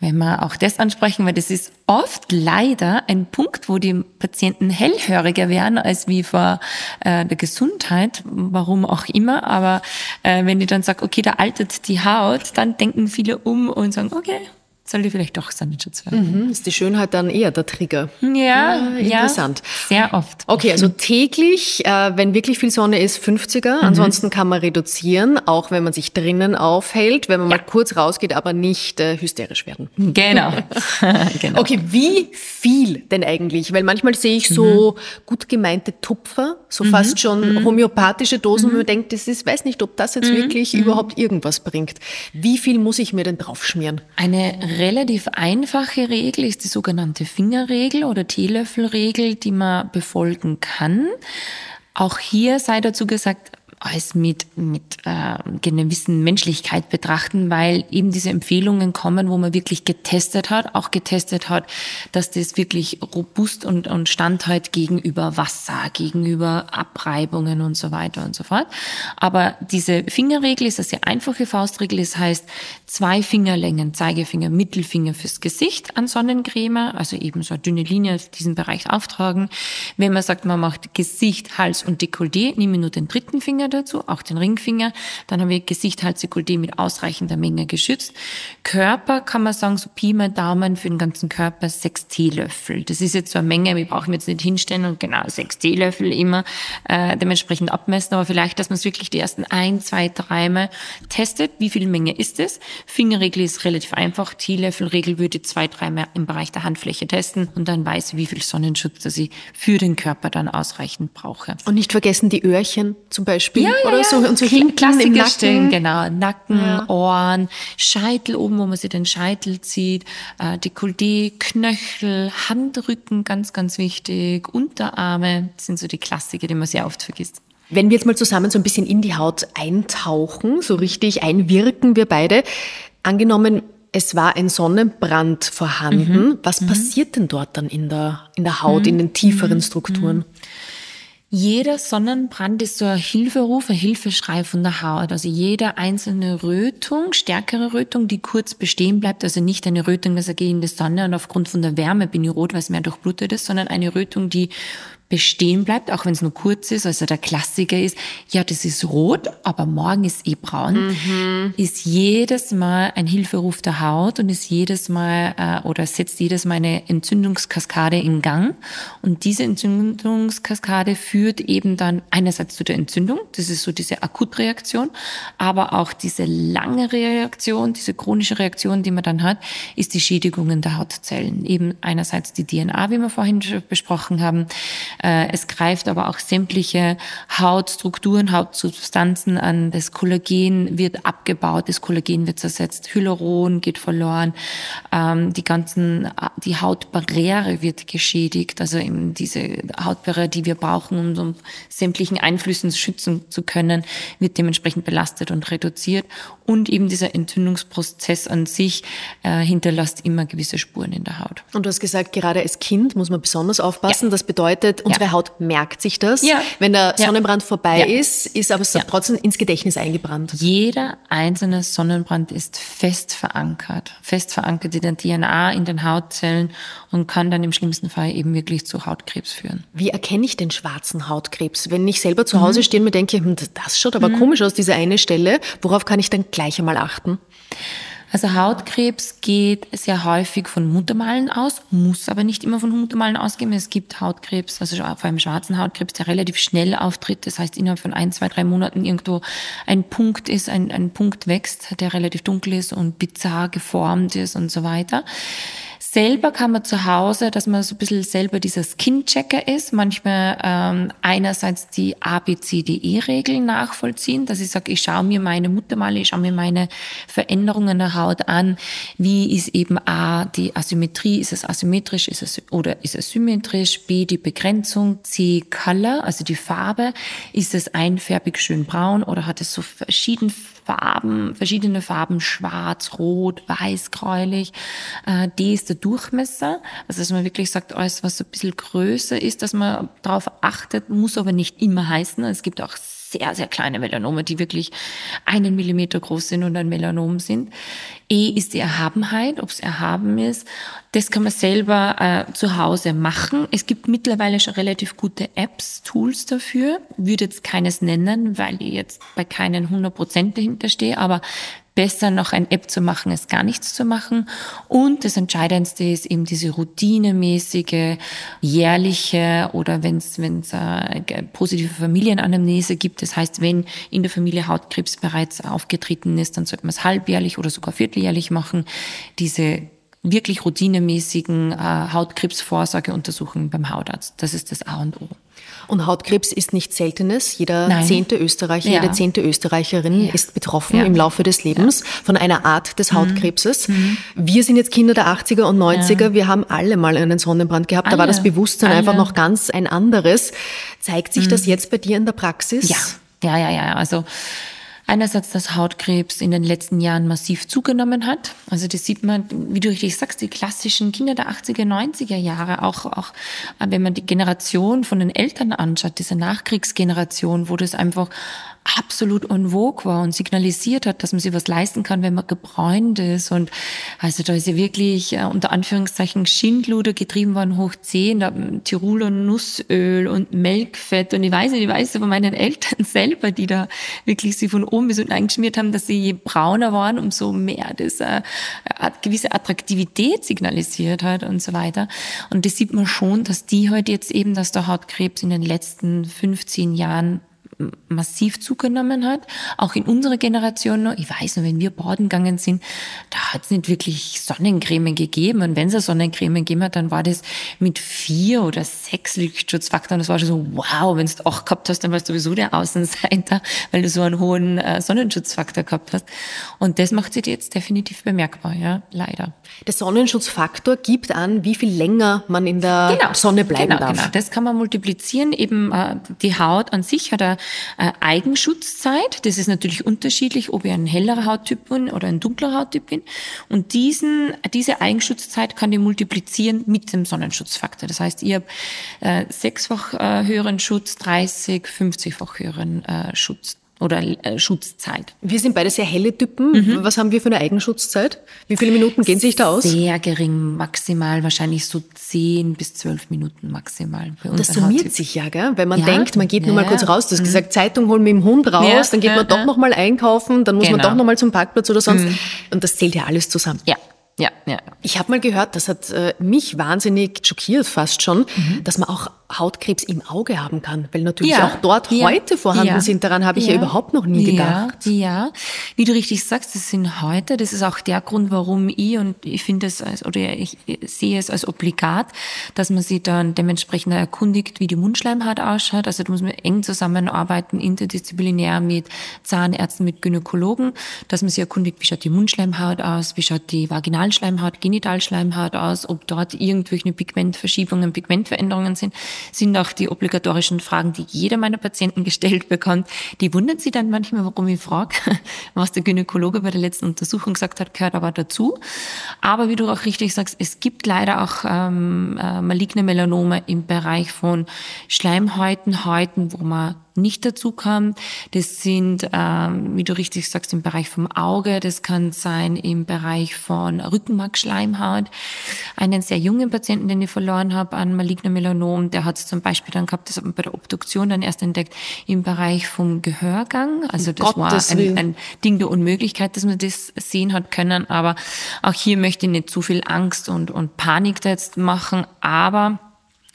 wenn wir auch das ansprechen, weil das ist oft leider ein Punkt, wo die Patienten hellhöriger werden als wie vor äh, der Gesundheit, warum auch immer. Aber äh, wenn die dann sagen, okay, da altert die Haut, dann denken viele um und sagen, okay, soll die vielleicht doch Sonnenschutz werden. Mhm, ist die Schönheit dann eher der Trigger? Ja, ja interessant. Ja, sehr oft. Okay, also täglich, äh, wenn wirklich viel Sonne ist, 50er. Mhm. Ansonsten kann man reduzieren, auch wenn man sich drinnen aufhält, wenn man ja. mal kurz rausgeht, aber nicht äh, hysterisch werden. Genau. genau. Okay, wie viel denn eigentlich? Weil manchmal sehe ich so mhm. gut gemeinte Tupfer, so mhm. fast schon mhm. homöopathische Dosen, wo man mhm. denkt, das ist, weiß nicht, ob das jetzt wirklich überhaupt irgendwas bringt. Wie viel muss ich mir denn draufschmieren? Eine relativ einfache Regel ist die sogenannte Fingerregel oder Teelöffelregel, die man befolgen kann. Auch hier sei dazu gesagt, als mit, mit äh, gewissen Menschlichkeit betrachten, weil eben diese Empfehlungen kommen, wo man wirklich getestet hat, auch getestet hat, dass das wirklich robust und, und standhält gegenüber Wasser, gegenüber Abreibungen und so weiter und so fort. Aber diese Fingerregel ist eine sehr einfache Faustregel. Das heißt, zwei Fingerlängen, Zeigefinger, Mittelfinger fürs Gesicht an Sonnencreme, also eben so eine dünne Linie auf diesen Bereich auftragen. Wenn man sagt, man macht Gesicht, Hals und Dekolleté, nehme ich nur den dritten Finger dazu, auch den Ringfinger. Dann haben wir Gesicht, Hals, Dekolleté mit ausreichender Menge geschützt. Körper kann man sagen, so Pi mal Daumen für den ganzen Körper sechs Teelöffel. Das ist jetzt so eine Menge, wir brauchen jetzt nicht hinstellen und genau sechs Teelöffel immer äh, dementsprechend abmessen, aber vielleicht, dass man es wirklich die ersten ein, zwei, dreimal testet. Wie viel Menge ist es? Fingerregel ist relativ einfach. Teelöffelregel würde zwei, dreimal im Bereich der Handfläche testen und dann weiß, wie viel Sonnenschutz dass ich für den Körper dann ausreichend brauche. Und nicht vergessen die Öhrchen zum Beispiel Beispiel. Ja, ja, oder so. Und so hinten im Nacken. Stellen, genau. Nacken, ja. Ohren, Scheitel oben, wo man sich den Scheitel zieht, äh, Dekolleté, Knöchel, Handrücken, ganz, ganz wichtig, Unterarme, das sind so die Klassiker, die man sehr oft vergisst. Wenn wir jetzt mal zusammen so ein bisschen in die Haut eintauchen, so richtig einwirken wir beide, angenommen, es war ein Sonnenbrand vorhanden. Mhm. Was mhm. passiert denn dort dann in der, in der Haut, mhm. in den tieferen mhm. Strukturen? Jeder Sonnenbrand ist so ein Hilferuf, ein Hilfeschrei von der Haut. Also jede einzelne Rötung, stärkere Rötung, die kurz bestehen bleibt, also nicht eine Rötung, dass er geht in die Sonne und aufgrund von der Wärme bin ich rot, weil es mehr durchblutet ist, sondern eine Rötung, die bestehen bleibt, auch wenn es nur kurz ist. Also der Klassiker ist, ja, das ist rot, aber morgen ist eh braun, mhm. ist jedes Mal ein Hilferuf der Haut und ist jedes Mal äh, oder setzt jedes Mal eine Entzündungskaskade in Gang. Und diese Entzündungskaskade führt eben dann einerseits zu der Entzündung, das ist so diese Akutreaktion, aber auch diese lange Reaktion, diese chronische Reaktion, die man dann hat, ist die Schädigung der Hautzellen. Eben einerseits die DNA, wie wir vorhin schon besprochen haben, es greift aber auch sämtliche Hautstrukturen, Hautsubstanzen an. Das Kollagen wird abgebaut, das Kollagen wird zersetzt, Hyaluron geht verloren, ähm, die ganzen, die Hautbarriere wird geschädigt, also eben diese Hautbarriere, die wir brauchen, um sämtlichen Einflüssen schützen zu können, wird dementsprechend belastet und reduziert. Und eben dieser Entzündungsprozess an sich äh, hinterlässt immer gewisse Spuren in der Haut. Und du hast gesagt, gerade als Kind muss man besonders aufpassen. Ja. Das bedeutet, unsere ja. Haut merkt sich das. Ja. Wenn der Sonnenbrand vorbei ist, ist aber trotzdem ins Gedächtnis eingebrannt. Jeder einzelne Sonnenbrand ist fest verankert. Fest verankert in der DNA, in den Hautzellen und kann dann im schlimmsten Fall eben wirklich zu Hautkrebs führen. Wie erkenne ich den schwarzen Hautkrebs? Wenn ich selber zu Hause mhm. stehe und mir denke, hm, das schaut aber mhm. komisch aus, diese eine Stelle, worauf kann ich dann gleich einmal achten? Also Hautkrebs geht sehr häufig von Muttermalen aus, muss aber nicht immer von Muttermalen ausgehen. Es gibt Hautkrebs, also vor allem schwarzen Hautkrebs, der relativ schnell auftritt. Das heißt, innerhalb von ein, zwei, drei Monaten irgendwo ein Punkt ist, ein, ein Punkt wächst, der relativ dunkel ist und bizarr geformt ist und so weiter. Selber kann man zu Hause, dass man so ein bisschen selber dieser Skin-Checker ist, manchmal ähm, einerseits die ABCDE-Regeln nachvollziehen, dass ich sage, ich schaue mir meine Muttermale, ich schaue mir meine Veränderungen der Haut an. Wie ist eben A, die Asymmetrie, ist es asymmetrisch ist es, oder ist es symmetrisch? B, die Begrenzung. C, Color, also die Farbe. Ist es einfärbig schön braun oder hat es so verschiedene Farben, verschiedene Farben, schwarz, rot, weiß, gräulich. Äh, D ist der Durchmesser, also dass man wirklich sagt, alles, was so ein bisschen größer ist, dass man darauf achtet, muss aber nicht immer heißen. Es gibt auch sehr, sehr kleine Melanome, die wirklich einen Millimeter groß sind und ein Melanom sind. E ist die Erhabenheit, ob es erhaben ist. Das kann man selber äh, zu Hause machen. Es gibt mittlerweile schon relativ gute Apps, Tools dafür. Würde jetzt keines nennen, weil ich jetzt bei keinen 100 Prozent dahinter stehe, aber besser noch ein App zu machen, als gar nichts zu machen. Und das Entscheidendste ist eben diese routinemäßige, jährliche oder wenn es äh, positive Familienanamnese gibt. Das heißt, wenn in der Familie Hautkrebs bereits aufgetreten ist, dann sollte man es halbjährlich oder sogar vierteljährlich machen. Diese wirklich routinemäßigen äh, Hautkrebsvorsorgeuntersuchungen beim Hautarzt. Das ist das A und O. Und Hautkrebs ist nichts Seltenes. Jeder Nein. zehnte Österreicher, ja. jede zehnte Österreicherin ja. ist betroffen ja. im Laufe des Lebens von einer Art des mhm. Hautkrebses. Mhm. Wir sind jetzt Kinder der 80er und 90er. Wir haben alle mal einen Sonnenbrand gehabt. Alle. Da war das Bewusstsein alle. einfach noch ganz ein anderes. Zeigt sich mhm. das jetzt bei dir in der Praxis? Ja, ja, ja, ja. Also Einerseits, dass Hautkrebs in den letzten Jahren massiv zugenommen hat. Also das sieht man, wie du richtig sagst, die klassischen Kinder der 80er, 90er Jahre, auch, auch wenn man die Generation von den Eltern anschaut, diese Nachkriegsgeneration, wo das einfach absolut en vogue war und signalisiert hat, dass man sich was leisten kann, wenn man gebräunt ist. Und also da ist ja wirklich äh, unter Anführungszeichen Schindluder getrieben worden hoch zehn, da Tiroler Nussöl und Melkfett. Und ich weiß nicht, ich weiß von meinen Eltern selber, die da wirklich sie von oben bis unten eingeschmiert haben, dass sie je brauner waren, umso mehr das äh, gewisse Attraktivität signalisiert hat und so weiter. Und das sieht man schon, dass die heute jetzt eben, dass der Hautkrebs in den letzten 15 Jahren massiv zugenommen hat. Auch in unserer Generation noch. Ich weiß noch, wenn wir baden gegangen sind, da hat es nicht wirklich Sonnencreme gegeben. Und wenn es eine Sonnencreme gegeben hat, dann war das mit vier oder sechs Lichtschutzfaktoren. Das war schon so, wow, wenn du auch gehabt hast, dann warst du sowieso der Außenseiter, weil du so einen hohen äh, Sonnenschutzfaktor gehabt hast. Und das macht sich jetzt definitiv bemerkbar, ja, leider. Der Sonnenschutzfaktor gibt an, wie viel länger man in der genau, Sonne bleiben genau, darf. Genau, das kann man multiplizieren. Eben äh, die Haut an sich hat eine äh, Eigenschutzzeit. Das ist natürlich unterschiedlich, ob ich ein hellerer Hauttyp bin oder ein dunkler Hauttyp bin. Und diesen, diese Eigenschutzzeit kann ich multiplizieren mit dem Sonnenschutzfaktor. Das heißt, ich habe äh, sechsfach äh, höheren Schutz, 30, 50-fach höheren äh, Schutz oder äh, Schutzzeit. Wir sind beide sehr helle Typen. Mhm. Was haben wir für eine Eigenschutzzeit? Wie viele Minuten gehen sich da aus? Sehr gering, maximal wahrscheinlich so zehn bis zwölf Minuten maximal. Das summiert sich ja, gell? wenn man ja. denkt, man geht nur mal kurz raus. Du hast mhm. gesagt, Zeitung holen mit dem Hund raus, ja. dann geht man doch noch mal einkaufen, dann muss genau. man doch noch mal zum Parkplatz oder sonst. Mhm. Und das zählt ja alles zusammen. Ja, ja, ja. Ich habe mal gehört, das hat äh, mich wahnsinnig schockiert fast schon, mhm. dass man auch Hautkrebs im Auge haben kann, weil natürlich ja, auch dort ja, Häute vorhanden ja, sind. Daran habe ich ja. überhaupt noch nie gedacht. Ja, wie du richtig sagst, das sind Häute. Das ist auch der Grund, warum ich und ich finde es als, oder ich sehe es als obligat, dass man sich dann dementsprechend erkundigt, wie die Mundschleimhaut ausschaut. Also da muss man eng zusammenarbeiten, interdisziplinär mit Zahnärzten, mit Gynäkologen, dass man sich erkundigt, wie schaut die Mundschleimhaut aus, wie schaut die Vaginalschleimhaut, Genitalschleimhaut aus, ob dort irgendwelche Pigmentverschiebungen, Pigmentveränderungen sind sind auch die obligatorischen Fragen, die jeder meiner Patienten gestellt bekommt. Die wundern sie dann manchmal, warum ich frage, was der Gynäkologe bei der letzten Untersuchung gesagt hat, gehört aber dazu. Aber wie du auch richtig sagst, es gibt leider auch ähm, äh, maligne Melanome im Bereich von Schleimhäuten, Häuten, wo man nicht dazu kam. Das sind, ähm, wie du richtig sagst, im Bereich vom Auge, das kann sein im Bereich von Rückenmarkschleimhaut. Einen sehr jungen Patienten, den ich verloren habe an malignem Melanom, der hat es zum Beispiel dann gehabt, das hat man bei der Obduktion dann erst entdeckt, im Bereich vom Gehörgang. Also das Gottes war ein, ein Ding der Unmöglichkeit, dass man das sehen hat können. Aber auch hier möchte ich nicht zu viel Angst und, und Panik da jetzt machen. Aber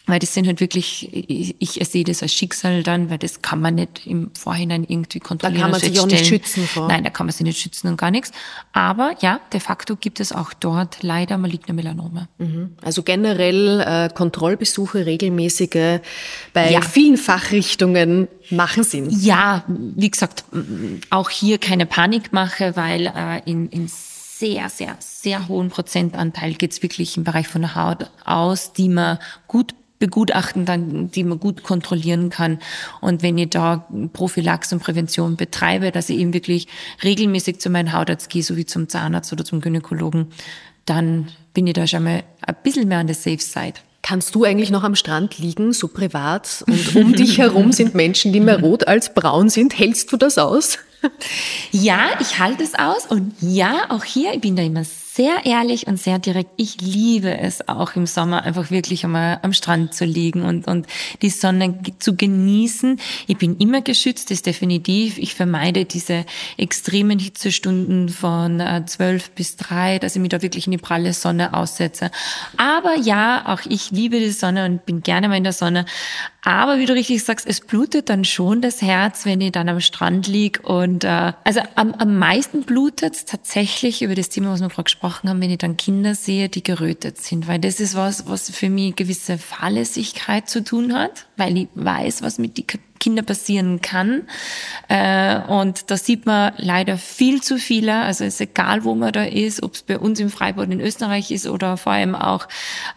weil das sind halt wirklich, ich, ich sehe das als Schicksal dann, weil das kann man nicht im Vorhinein irgendwie kontrollieren. Da kann man sich auch nicht schützen vor. Nein, da kann man sich nicht schützen und gar nichts. Aber ja, de facto gibt es auch dort leider maligne Melanome. Mhm. Also generell äh, Kontrollbesuche, regelmäßige bei ja. vielen Fachrichtungen machen Sinn. Ja, wie gesagt, auch hier keine Panikmache, weil äh, in, in sehr, sehr, sehr hohen Prozentanteil geht es wirklich im Bereich von der Haut aus, die man gut begutachten, dann, die man gut kontrollieren kann. Und wenn ich da Prophylax und Prävention betreibe, dass ich eben wirklich regelmäßig zu meinem Hautarzt gehe, so wie zum Zahnarzt oder zum Gynäkologen, dann bin ich da schon mal ein bisschen mehr an der Safe Side. Kannst du eigentlich noch am Strand liegen, so privat, und um dich herum sind Menschen, die mehr rot als braun sind? Hältst du das aus? Ja, ich halte es aus und ja, auch hier, ich bin da immer sehr ehrlich und sehr direkt. Ich liebe es auch im Sommer einfach wirklich einmal am Strand zu liegen und, und die Sonne zu genießen. Ich bin immer geschützt, ist definitiv. Ich vermeide diese extremen Hitzestunden von äh, 12 bis 3, dass ich mich da wirklich in die pralle Sonne aussetze. Aber ja, auch ich liebe die Sonne und bin gerne mal in der Sonne. Aber wie du richtig sagst, es blutet dann schon das Herz, wenn ich dann am Strand lieg. Und äh, also am, am meisten blutet es tatsächlich über das Thema, was wir gerade gesprochen haben, wenn ich dann Kinder sehe, die gerötet sind. Weil das ist was, was für mich gewisse Fahrlässigkeit zu tun hat, weil ich weiß, was mit die Kinder passieren kann. Äh, und da sieht man leider viel zu viele. Also es ist egal, wo man da ist, ob es bei uns im Freiburg in Österreich ist oder vor allem auch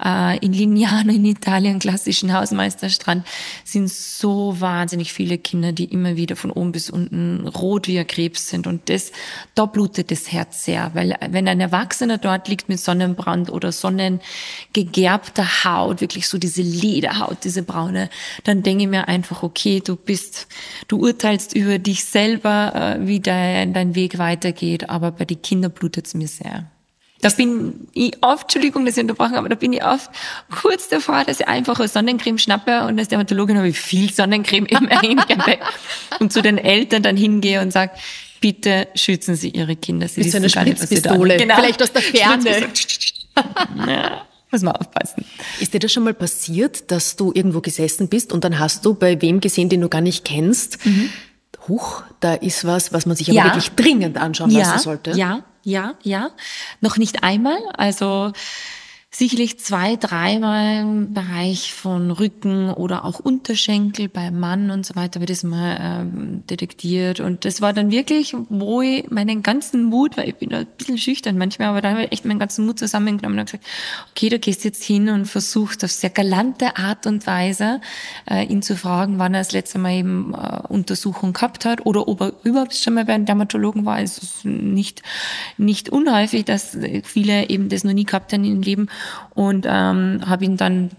äh, in Lignano in Italien, klassischen Hausmeisterstrand, sind so wahnsinnig viele Kinder, die immer wieder von oben bis unten rot wie ein Krebs sind. Und das, da blutet das Herz sehr, weil wenn ein Erwachsener dort liegt mit Sonnenbrand oder sonnengegerbter Haut, wirklich so diese Lederhaut, diese braune, dann denke ich mir einfach, okay, du bist, du urteilst über dich selber, äh, wie dein, dein Weg weitergeht, aber bei den Kindern blutet es mir sehr. Da bin ich oft, Entschuldigung, dass ich unterbrochen aber da bin ich oft kurz davor, dass ich einfach eine Sonnencreme schnappe und als Dermatologin habe ich viel Sonnencreme immerhin und zu den Eltern dann hingehe und sage, bitte schützen Sie Ihre Kinder. Sie Mit so einer Spritzpistole, genau. vielleicht aus der Ferne. ja. Muss man aufpassen. Ist dir das schon mal passiert, dass du irgendwo gesessen bist und dann hast du bei wem gesehen, den du gar nicht kennst? Mhm. Huch, da ist was, was man sich aber ja. wirklich dringend anschauen ja, lassen sollte. Ja, ja, ja. Noch nicht einmal. Also sicherlich zwei, dreimal im Bereich von Rücken oder auch Unterschenkel beim Mann und so weiter wird das mal ähm, detektiert. Und das war dann wirklich, wo ich meinen ganzen Mut, weil ich bin ein bisschen schüchtern manchmal, aber da habe ich echt meinen ganzen Mut zusammengenommen und gesagt, okay, du gehst jetzt hin und versuchst auf sehr galante Art und Weise äh, ihn zu fragen, wann er das letzte Mal eben äh, Untersuchung gehabt hat oder ob er überhaupt schon mal bei einem Dermatologen war. Es ist nicht, nicht unhäufig, dass viele eben das noch nie gehabt haben im Leben und ähm, habe ihn dann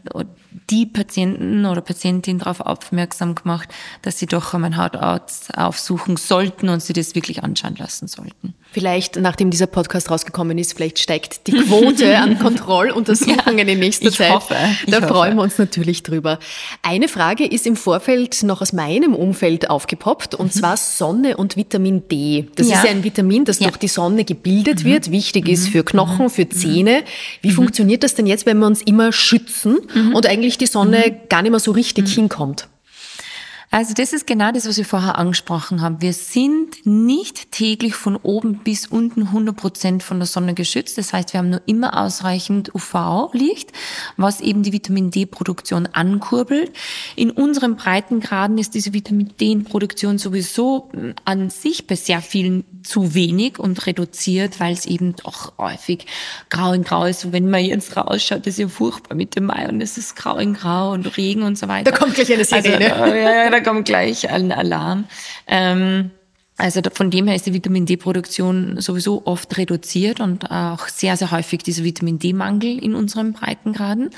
die Patienten oder Patientin darauf aufmerksam gemacht, dass sie doch einen Hautarzt aufsuchen sollten und sie das wirklich anschauen lassen sollten. Vielleicht, nachdem dieser Podcast rausgekommen ist, vielleicht steigt die Quote an Kontrolluntersuchungen ja, in nächster Zeit. Hoffe, da hoffe. freuen wir uns natürlich drüber. Eine Frage ist im Vorfeld noch aus meinem Umfeld aufgepoppt, und mhm. zwar Sonne und Vitamin D. Das ja. ist ja ein Vitamin, das ja. durch die Sonne gebildet mhm. wird, wichtig mhm. ist für Knochen, mhm. für Zähne. Wie mhm. funktioniert das denn jetzt, wenn wir uns immer schützen mhm. und eigentlich die Sonne gar nicht mehr so richtig hinkommt? Also das ist genau das, was wir vorher angesprochen haben. Wir sind nicht täglich von oben bis unten 100 Prozent von der Sonne geschützt. Das heißt, wir haben nur immer ausreichend UV-Licht, was eben die Vitamin D-Produktion ankurbelt. In unseren Breitengraden ist diese Vitamin D-Produktion sowieso an sich bei sehr vielen zu wenig und reduziert, weil es eben doch häufig grau in grau ist. Und wenn man jetzt rausschaut, ist ja furchtbar mit dem Mai und es ist grau in grau und Regen und so weiter. Da kommt gleich eine Sirene. Also, äh, da kommt gleich ein Alarm. Ähm, also von dem her ist die Vitamin D-Produktion sowieso oft reduziert und auch sehr, sehr häufig dieser Vitamin D-Mangel in unseren Breitengraden.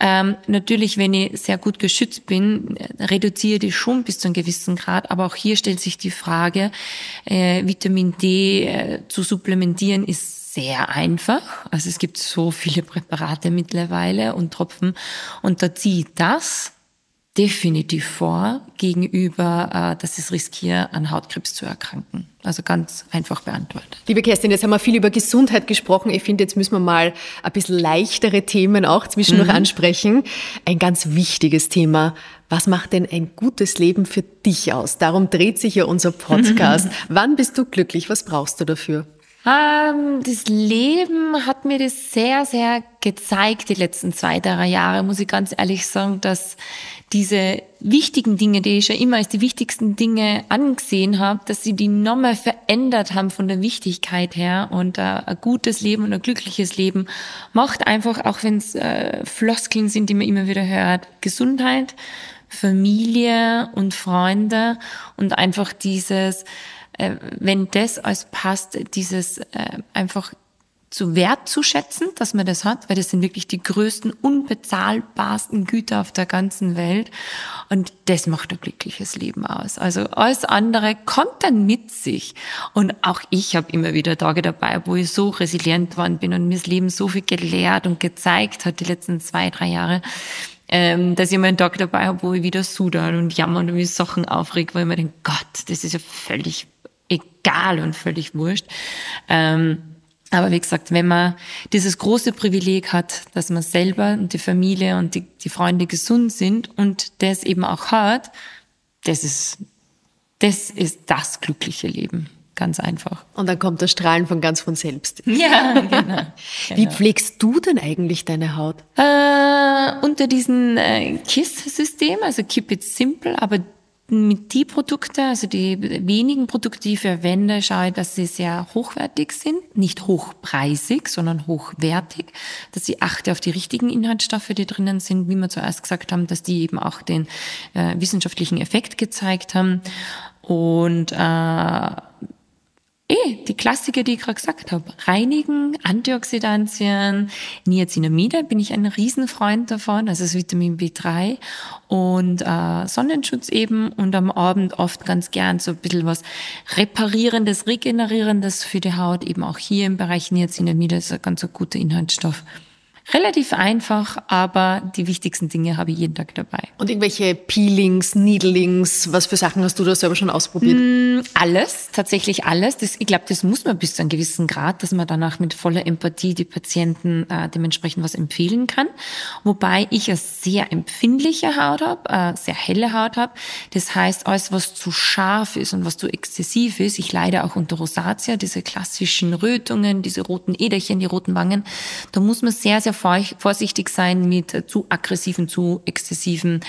Ähm, natürlich, wenn ich sehr gut geschützt bin, reduziere ich schon bis zu einem gewissen Grad, aber auch hier stellt sich die Frage, äh, Vitamin D äh, zu supplementieren ist sehr einfach. Also es gibt so viele Präparate mittlerweile und Tropfen und da zieht das definitiv vor gegenüber, äh, dass es riskiere, an Hautkrebs zu erkranken. Also ganz einfach beantwortet. Liebe Kerstin, jetzt haben wir viel über Gesundheit gesprochen. Ich finde, jetzt müssen wir mal ein bisschen leichtere Themen auch zwischendurch mhm. ansprechen. Ein ganz wichtiges Thema. Was macht denn ein gutes Leben für dich aus? Darum dreht sich ja unser Podcast. Wann bist du glücklich? Was brauchst du dafür? Ähm, das Leben hat mir das sehr, sehr gezeigt, die letzten zwei, drei Jahre, muss ich ganz ehrlich sagen, dass diese wichtigen Dinge, die ich ja immer als die wichtigsten Dinge angesehen habe, dass sie die nochmal verändert haben von der Wichtigkeit her. Und äh, ein gutes Leben und ein glückliches Leben macht einfach, auch wenn es äh, Floskeln sind, die man immer wieder hört, Gesundheit, Familie und Freunde und einfach dieses, äh, wenn das als passt, dieses äh, einfach zu wertzuschätzen, dass man das hat, weil das sind wirklich die größten, unbezahlbarsten Güter auf der ganzen Welt. Und das macht ein glückliches Leben aus. Also alles andere kommt dann mit sich. Und auch ich habe immer wieder Tage dabei, wo ich so resilient worden bin und mir das Leben so viel gelehrt und gezeigt hat, die letzten zwei, drei Jahre, ähm, dass ich mal einen Tag dabei habe, wo ich wieder sudern und jammern und mich Sachen aufreg, weil ich mir denke, Gott, das ist ja völlig egal und völlig wurscht. Ähm, aber wie gesagt, wenn man dieses große Privileg hat, dass man selber und die Familie und die, die Freunde gesund sind und das eben auch hat, das ist, das ist das glückliche Leben. Ganz einfach. Und dann kommt das Strahlen von ganz von selbst. Ja, genau. Wie genau. pflegst du denn eigentlich deine Haut? Äh, unter diesem äh, KISS-System, also Keep It Simple, aber mit die Produkte, also die wenigen Produkte, die ich verwende, schaue ich, dass sie sehr hochwertig sind, nicht hochpreisig, sondern hochwertig, dass ich achte auf die richtigen Inhaltsstoffe, die drinnen sind, wie wir zuerst gesagt haben, dass die eben auch den äh, wissenschaftlichen Effekt gezeigt haben. Und äh, Eh, die Klassiker, die ich gerade gesagt habe. Reinigen, Antioxidantien, Niacinamide bin ich ein Riesenfreund davon, also das Vitamin B3 und äh, Sonnenschutz eben. Und am Abend oft ganz gern so ein bisschen was Reparierendes, Regenerierendes für die Haut, eben auch hier im Bereich Niacinamide. Ist ein ganz guter Inhaltsstoff. Relativ einfach, aber die wichtigsten Dinge habe ich jeden Tag dabei. Und irgendwelche Peelings, Needlings, was für Sachen hast du da selber schon ausprobiert? Mm, alles, tatsächlich alles. Das, ich glaube, das muss man bis zu einem gewissen Grad, dass man danach mit voller Empathie die Patienten äh, dementsprechend was empfehlen kann. Wobei ich eine sehr empfindliche Haut habe, äh, sehr helle Haut habe. Das heißt, alles, was zu scharf ist und was zu exzessiv ist, ich leide auch unter Rosatia, diese klassischen Rötungen, diese roten Äderchen, die roten Wangen, da muss man sehr, sehr vorsichtig sein mit zu aggressiven, zu exzessiven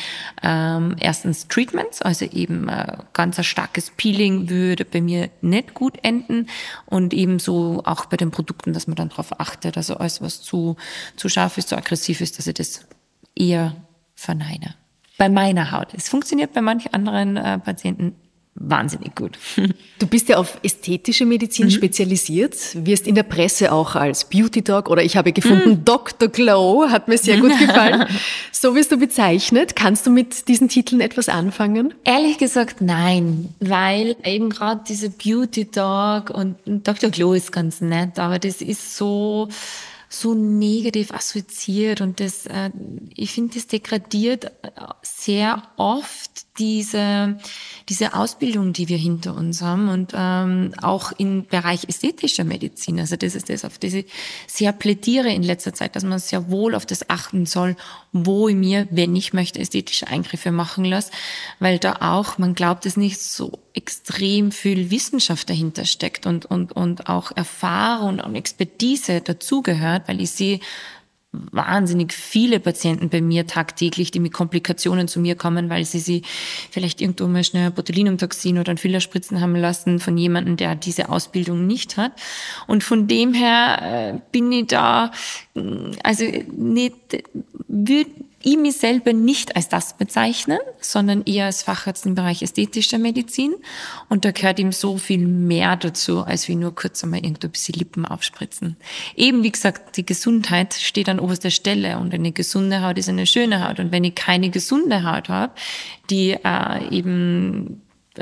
ähm, erstens Treatments, also eben äh, ganz ein starkes Peeling würde bei mir nicht gut enden und ebenso auch bei den Produkten, dass man dann darauf achtet, also alles, was zu, zu scharf ist, zu aggressiv ist, dass ich das eher verneine. Bei meiner Haut. Es funktioniert bei manchen anderen äh, Patienten wahnsinnig gut. Du bist ja auf ästhetische Medizin mhm. spezialisiert, wirst in der Presse auch als Beauty Dog oder ich habe gefunden mhm. Dr. Glow, hat mir sehr gut gefallen. so wirst du bezeichnet. Kannst du mit diesen Titeln etwas anfangen? Ehrlich gesagt nein, weil eben gerade diese Beauty Dog und Dr. Glow ist ganz nett, aber das ist so so negativ assoziiert und das, äh, ich finde, das degradiert sehr oft diese, diese Ausbildung, die wir hinter uns haben und ähm, auch im Bereich ästhetischer Medizin. Also das ist das, auf das ich sehr plädiere in letzter Zeit, dass man sehr wohl auf das achten soll, wo ich mir, wenn ich möchte, ästhetische Eingriffe machen lasse, weil da auch, man glaubt es nicht, so extrem viel Wissenschaft dahinter steckt und, und, und auch Erfahrung und Expertise dazugehört, weil ich sehe, wahnsinnig viele Patienten bei mir tagtäglich, die mit Komplikationen zu mir kommen, weil sie sie vielleicht irgendwo mal schnell Botulinumtoxin oder ein Fillerspritzen haben lassen von jemandem, der diese Ausbildung nicht hat. Und von dem her äh, bin ich da, also nicht, würde ich mich selber nicht als das bezeichnen, sondern eher als Facharzt im Bereich ästhetischer Medizin. Und da gehört ihm so viel mehr dazu, als wie nur kurz einmal irgendwo ein bisschen Lippen aufspritzen. Eben, wie gesagt, die Gesundheit steht an oberster Stelle und eine gesunde Haut ist eine schöne Haut. Und wenn ich keine gesunde Haut habe, die äh, eben äh,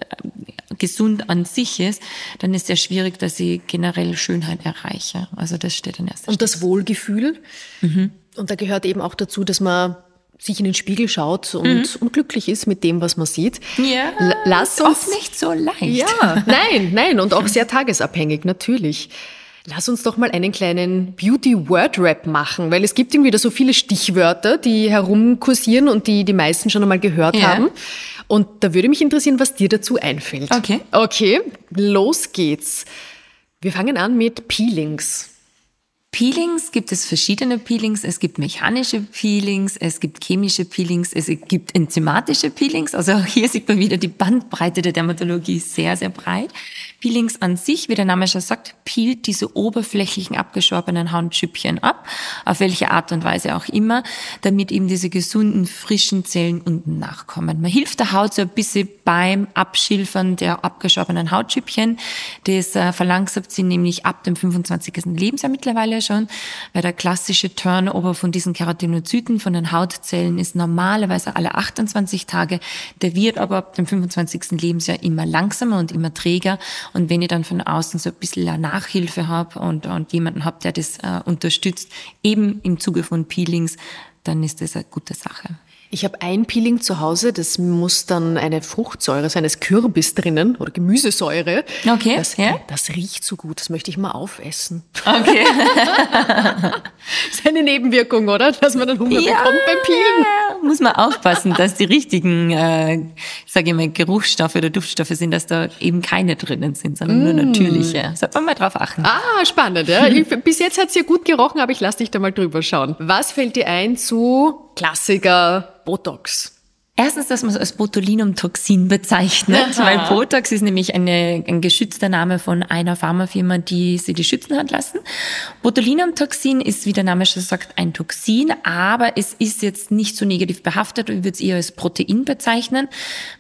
gesund an sich ist, dann ist es sehr schwierig, dass ich generell Schönheit erreiche. Also das steht an erster Und das Wohlgefühl. Mhm. Und da gehört eben auch dazu, dass man sich in den Spiegel schaut und, mhm. und glücklich ist mit dem, was man sieht. Ja, lass uns oft nicht so leicht. Ja, nein, nein und auch sehr tagesabhängig natürlich. Lass uns doch mal einen kleinen Beauty Word Rap machen, weil es gibt irgendwie da so viele Stichwörter, die herumkursieren und die die meisten schon einmal gehört ja. haben. Und da würde mich interessieren, was dir dazu einfällt. Okay. Okay, los geht's. Wir fangen an mit Peelings. Peelings gibt es verschiedene Peelings. Es gibt mechanische Peelings, es gibt chemische Peelings, es gibt enzymatische Peelings. Also hier sieht man wieder die Bandbreite der Dermatologie sehr, sehr breit. Peelings an sich, wie der Name schon sagt, peelt diese oberflächlichen abgeschorbenen Hautschüppchen ab, auf welche Art und Weise auch immer, damit eben diese gesunden, frischen Zellen unten nachkommen. Man hilft der Haut so ein bisschen beim Abschilfern der abgeschorbenen Hautschüppchen. Das äh, verlangsamt sie nämlich ab dem 25. Lebensjahr mittlerweile schon, weil der klassische Turnover von diesen Keratinozyten, von den Hautzellen ist normalerweise alle 28 Tage. Der wird aber ab dem 25. Lebensjahr immer langsamer und immer träger. Und wenn ich dann von außen so ein bisschen eine Nachhilfe habe und, und jemanden habe, der das äh, unterstützt, eben im Zuge von Peelings, dann ist das eine gute Sache. Ich habe ein Peeling zu Hause, das muss dann eine Fruchtsäure sein, es Kürbis drinnen oder Gemüsesäure. Okay. Das, ja? das riecht so gut, das möchte ich mal aufessen. Okay. das ist eine Nebenwirkung, oder? Dass man dann Hunger ja, bekommt beim Peelen. Muss man aufpassen, dass die richtigen, äh, sage ich mal, Geruchsstoffe oder Duftstoffe sind, dass da eben keine drinnen sind, sondern mm. nur natürliche. Sollte man mal drauf achten. Ah, spannend. Ja. Ich, bis jetzt hat es ja gut gerochen, aber ich lasse dich da mal drüber schauen. Was fällt dir ein zu Klassiker Botox? Erstens, dass man es als Botulinumtoxin bezeichnet, Aha. weil Botox ist nämlich eine, ein geschützter Name von einer Pharmafirma, die sie die schützen hat lassen. Botulinumtoxin ist, wie der Name schon sagt, ein Toxin, aber es ist jetzt nicht so negativ behaftet. Ich würde es eher als Protein bezeichnen,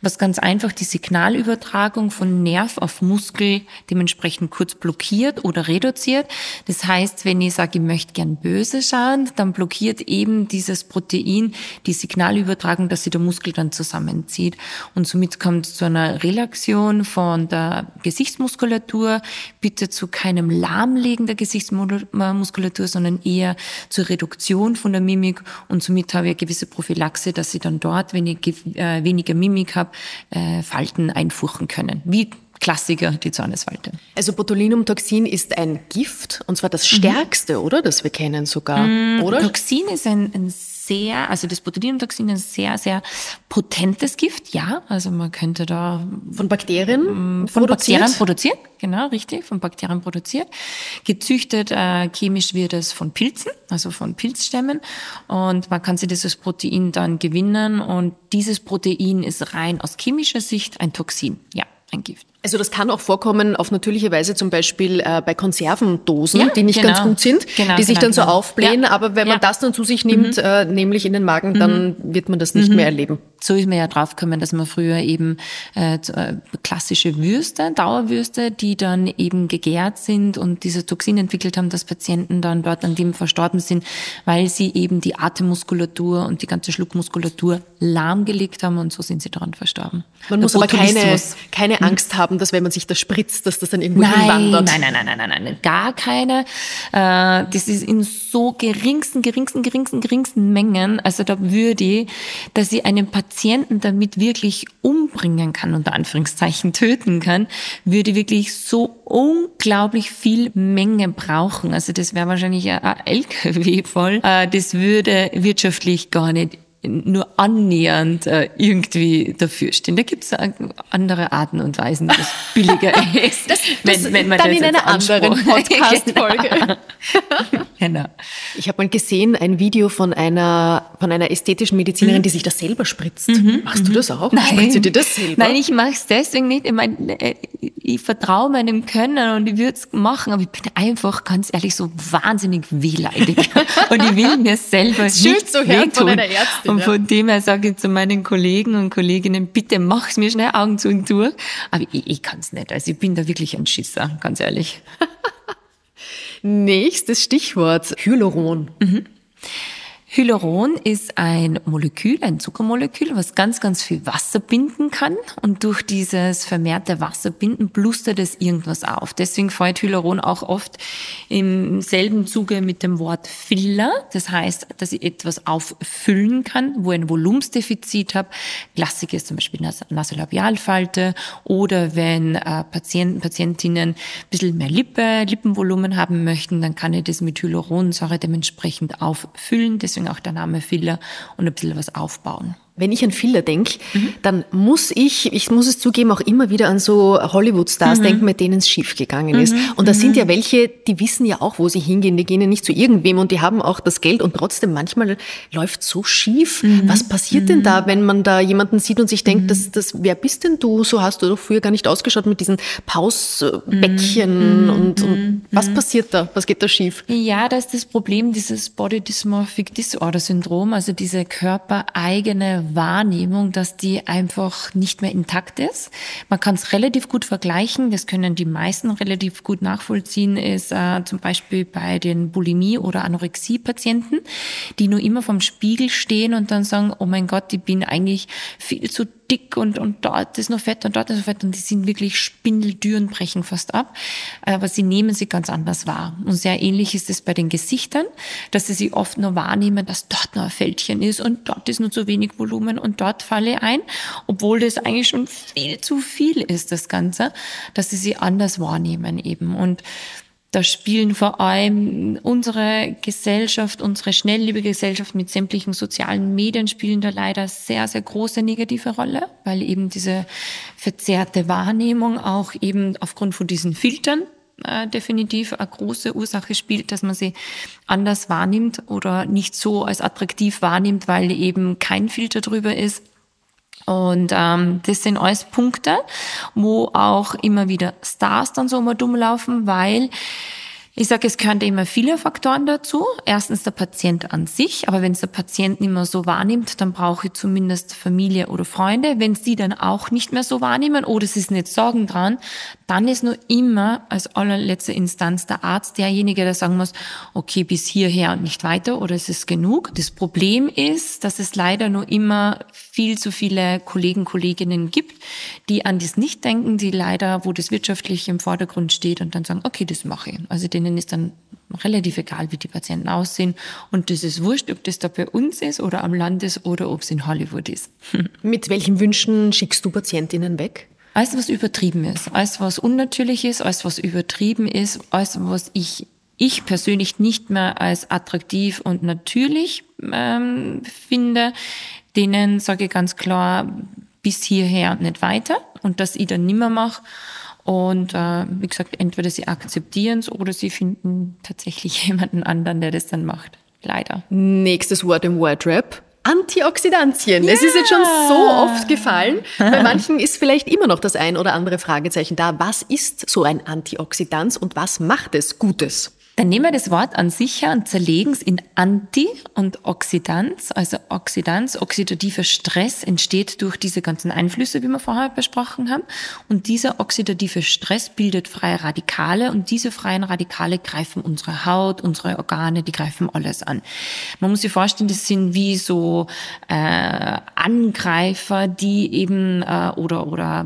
was ganz einfach die Signalübertragung von Nerv auf Muskel dementsprechend kurz blockiert oder reduziert. Das heißt, wenn ich sage, ich möchte gern böse schauen, dann blockiert eben dieses Protein die Signalübertragung, dass sich der Muskel Dann zusammenzieht. Und somit kommt es zu einer Relaxion von der Gesichtsmuskulatur, bitte zu keinem Lahmlegen der Gesichtsmuskulatur, sondern eher zur Reduktion von der Mimik. Und somit habe ich eine gewisse Prophylaxe, dass sie dann dort, wenn ich äh, weniger Mimik habe, äh, Falten einfurchen können. Wie Klassiker, die Zornesfalte. Also Botulinumtoxin ist ein Gift, und zwar das mhm. stärkste, mhm. oder? Das wir kennen sogar, mhm. oder? Toxin ist ein, ein sehr, also das Botulinumtoxin ist ein sehr, sehr potentes Gift, ja. Also man könnte da von Bakterien mm, von produziert? Bakterien produziert, genau, richtig, von Bakterien produziert. Gezüchtet äh, chemisch wird es von Pilzen, also von Pilzstämmen, und man kann sich dieses Protein dann gewinnen. Und dieses Protein ist rein aus chemischer Sicht ein Toxin, ja, ein Gift. Also das kann auch vorkommen auf natürliche Weise, zum Beispiel äh, bei Konservendosen, Ja, die nicht genau. ganz gut sind, Genau, die sich genau, dann so genau. aufblähen. Ja. Aber wenn man Ja. Mhm. das dann zu sich nimmt, äh, nämlich in den Magen, dann wird man das nicht mehr erleben. So ist mir ja draufgekommen, dass man früher eben äh, äh, klassische Würste, Dauerwürste, die dann eben gegärt sind und diese Toxin entwickelt haben, dass Patienten dann dort an dem verstorben sind, weil sie eben die Atemmuskulatur und die ganze Schluckmuskulatur lahmgelegt haben und so sind sie daran verstorben. Man Der muss aber keine, keine Angst haben, dass wenn man sich das spritzt, dass das dann irgendwo Nein, hinwandert. nein, nein, nein, nein, nein, nein, gar keine. Äh, das ist in so geringsten, geringsten, geringsten, geringsten Mengen. Also da würde ich, dass ich einen Patienten damit wirklich umbringen kann, unter Anführungszeichen töten kann, würde ich wirklich so unglaublich viel Menge brauchen. Also das wäre wahrscheinlich ein ein LKW voll. Äh, das würde wirtschaftlich gar nicht nur annähernd äh, irgendwie dafür stehen. Da gibt es andere Arten und Weisen, wie das billiger ist. Das- dann in das einer jetzt anderen. Podcast-Folge. genau. Ich habe mal gesehen, ein Video von einer, von einer ästhetischen Medizinerin, die sich das selber spritzt. Machst du das auch? Spritzt du dir das selber? Mhm. Nein, ich mache es deswegen nicht. Ich, mein, äh, ich vertraue meinem Können und ich würde es machen, aber ich bin einfach, ganz ehrlich, so wahnsinnig wehleidig. und ich will mir selber Schön nicht zu hören von wehtun. einer Ärztin, Und ja. von dem her sage ich zu meinen Kollegen und Kolleginnen, bitte mach's mir schnell Augen zu und durch. Aber ich, ich kann es nicht. Also ich bin da wirklich ein Schisser, ganz ehrlich. Nächstes Stichwort, Hyaluron. Hyaluron ist ein Molekül, ein Zuckermolekül, was ganz, ganz viel Wasser binden kann. Und durch dieses vermehrte Wasserbinden blustert es irgendwas auf. Deswegen fällt Hyaluron auch oft im selben Zuge mit dem Wort Filler. Das heißt, dass ich etwas auffüllen kann, wo ich ein Volumensdefizit habe. Klassiker ist zum Beispiel Nas Nasolabialfalte oder wenn äh, Patienten, Patientinnen ein bisschen mehr Lippe, Lippenvolumen haben möchten, dann kann ich das mit Hyaluronsäure dementsprechend auffüllen. Deswegen auch der Name Filler und ein bisschen was aufbauen. Wenn ich an Filler denke, dann muss ich, ich muss es zugeben, auch immer wieder an so Hollywood-Stars denken, mit denen es schief gegangen ist. Und da sind ja welche, die wissen ja auch, wo sie hingehen. Die gehen ja nicht zu irgendwem und die haben auch das Geld und trotzdem manchmal läuft so schief. Was passiert denn da, wenn man da jemanden sieht und sich denkt, das, das, wer bist denn du? So hast du doch früher gar nicht ausgeschaut mit diesen Pausbäckchen und, und was passiert da? Was geht da schief? Ja, da ist das Problem dieses Body Dysmorphic Disorder Syndrom, also diese körpereigene Wahrnehmung, dass die einfach nicht mehr intakt ist. Man kann es relativ gut vergleichen, das können die meisten relativ gut nachvollziehen, ist äh, zum Beispiel bei den Bulimie- oder Anorexie-Patienten, die nur immer vom Spiegel stehen und dann sagen, oh mein Gott, ich bin eigentlich viel zu dick und, und dort ist noch Fett und dort ist noch Fett und die sind wirklich spindeldürr und brechen fast ab. Aber sie nehmen sie ganz anders wahr. Und sehr ähnlich ist es bei den Gesichtern, dass sie sie oft nur wahrnehmen, dass dort noch ein Fältchen ist und dort ist nur zu wenig Volumen und dort falle ein, obwohl das eigentlich schon viel zu viel ist, das Ganze, dass sie sie anders wahrnehmen eben. Und da spielen vor allem unsere Gesellschaft, unsere schnelllebige Gesellschaft mit sämtlichen sozialen Medien spielen da leider sehr, sehr große negative Rolle, weil eben diese verzerrte Wahrnehmung auch eben aufgrund von diesen Filtern äh, definitiv eine große Ursache spielt, dass man sie anders wahrnimmt oder nicht so als attraktiv wahrnimmt, weil eben kein Filter drüber ist. Und ähm, das sind alles Punkte, wo auch immer wieder Stars dann so mal dumm laufen, weil ich sage, es da immer viele Faktoren dazu. Erstens der Patient an sich, aber wenn es der Patient nicht mehr so wahrnimmt, dann brauche ich zumindest Familie oder Freunde. Wenn es die dann auch nicht mehr so wahrnehmen oder sie es nicht sorgen dran, dann ist nur immer als allerletzte Instanz der Arzt derjenige, der sagen muss, okay, bis hierher und nicht weiter oder es ist genug. Das Problem ist, dass es leider nur immer viel zu viele Kollegen, Kolleginnen gibt, die an das nicht denken, die leider, wo das wirtschaftlich im Vordergrund steht und dann sagen, okay, das mache ich. Also denen ist dann relativ egal, wie die Patienten aussehen. Und das ist wurscht, ob das da bei uns ist oder am Land ist oder ob es in Hollywood ist. Mit welchen Wünschen schickst du Patientinnen weg? Alles, was übertrieben ist, alles, was unnatürlich ist, alles, was übertrieben ist, alles, was ich, ich persönlich nicht mehr als attraktiv und natürlich ähm, finde, denen sage ich ganz klar, bis hierher und nicht weiter und dass ich dann nimmer mache. Und äh, wie gesagt, entweder sie akzeptieren es oder sie finden tatsächlich jemanden anderen, der das dann macht. Leider. Nächstes Wort im Wordrap, Antioxidantien. Ja. Es ist jetzt schon so oft gefallen. Bei manchen ist vielleicht immer noch das ein oder andere Fragezeichen da. Was ist so ein Antioxidant und was macht es Gutes? Dann nehmen wir das Wort an sich her und zerlegen es in Anti und Oxidanz. Also Oxidanz, oxidativer Stress entsteht durch diese ganzen Einflüsse, wie wir vorher besprochen haben. Und dieser oxidative Stress bildet freie Radikale und diese freien Radikale greifen unsere Haut, unsere Organe, die greifen alles an. Man muss sich vorstellen, das sind wie so äh, Angreifer, die eben äh, oder oder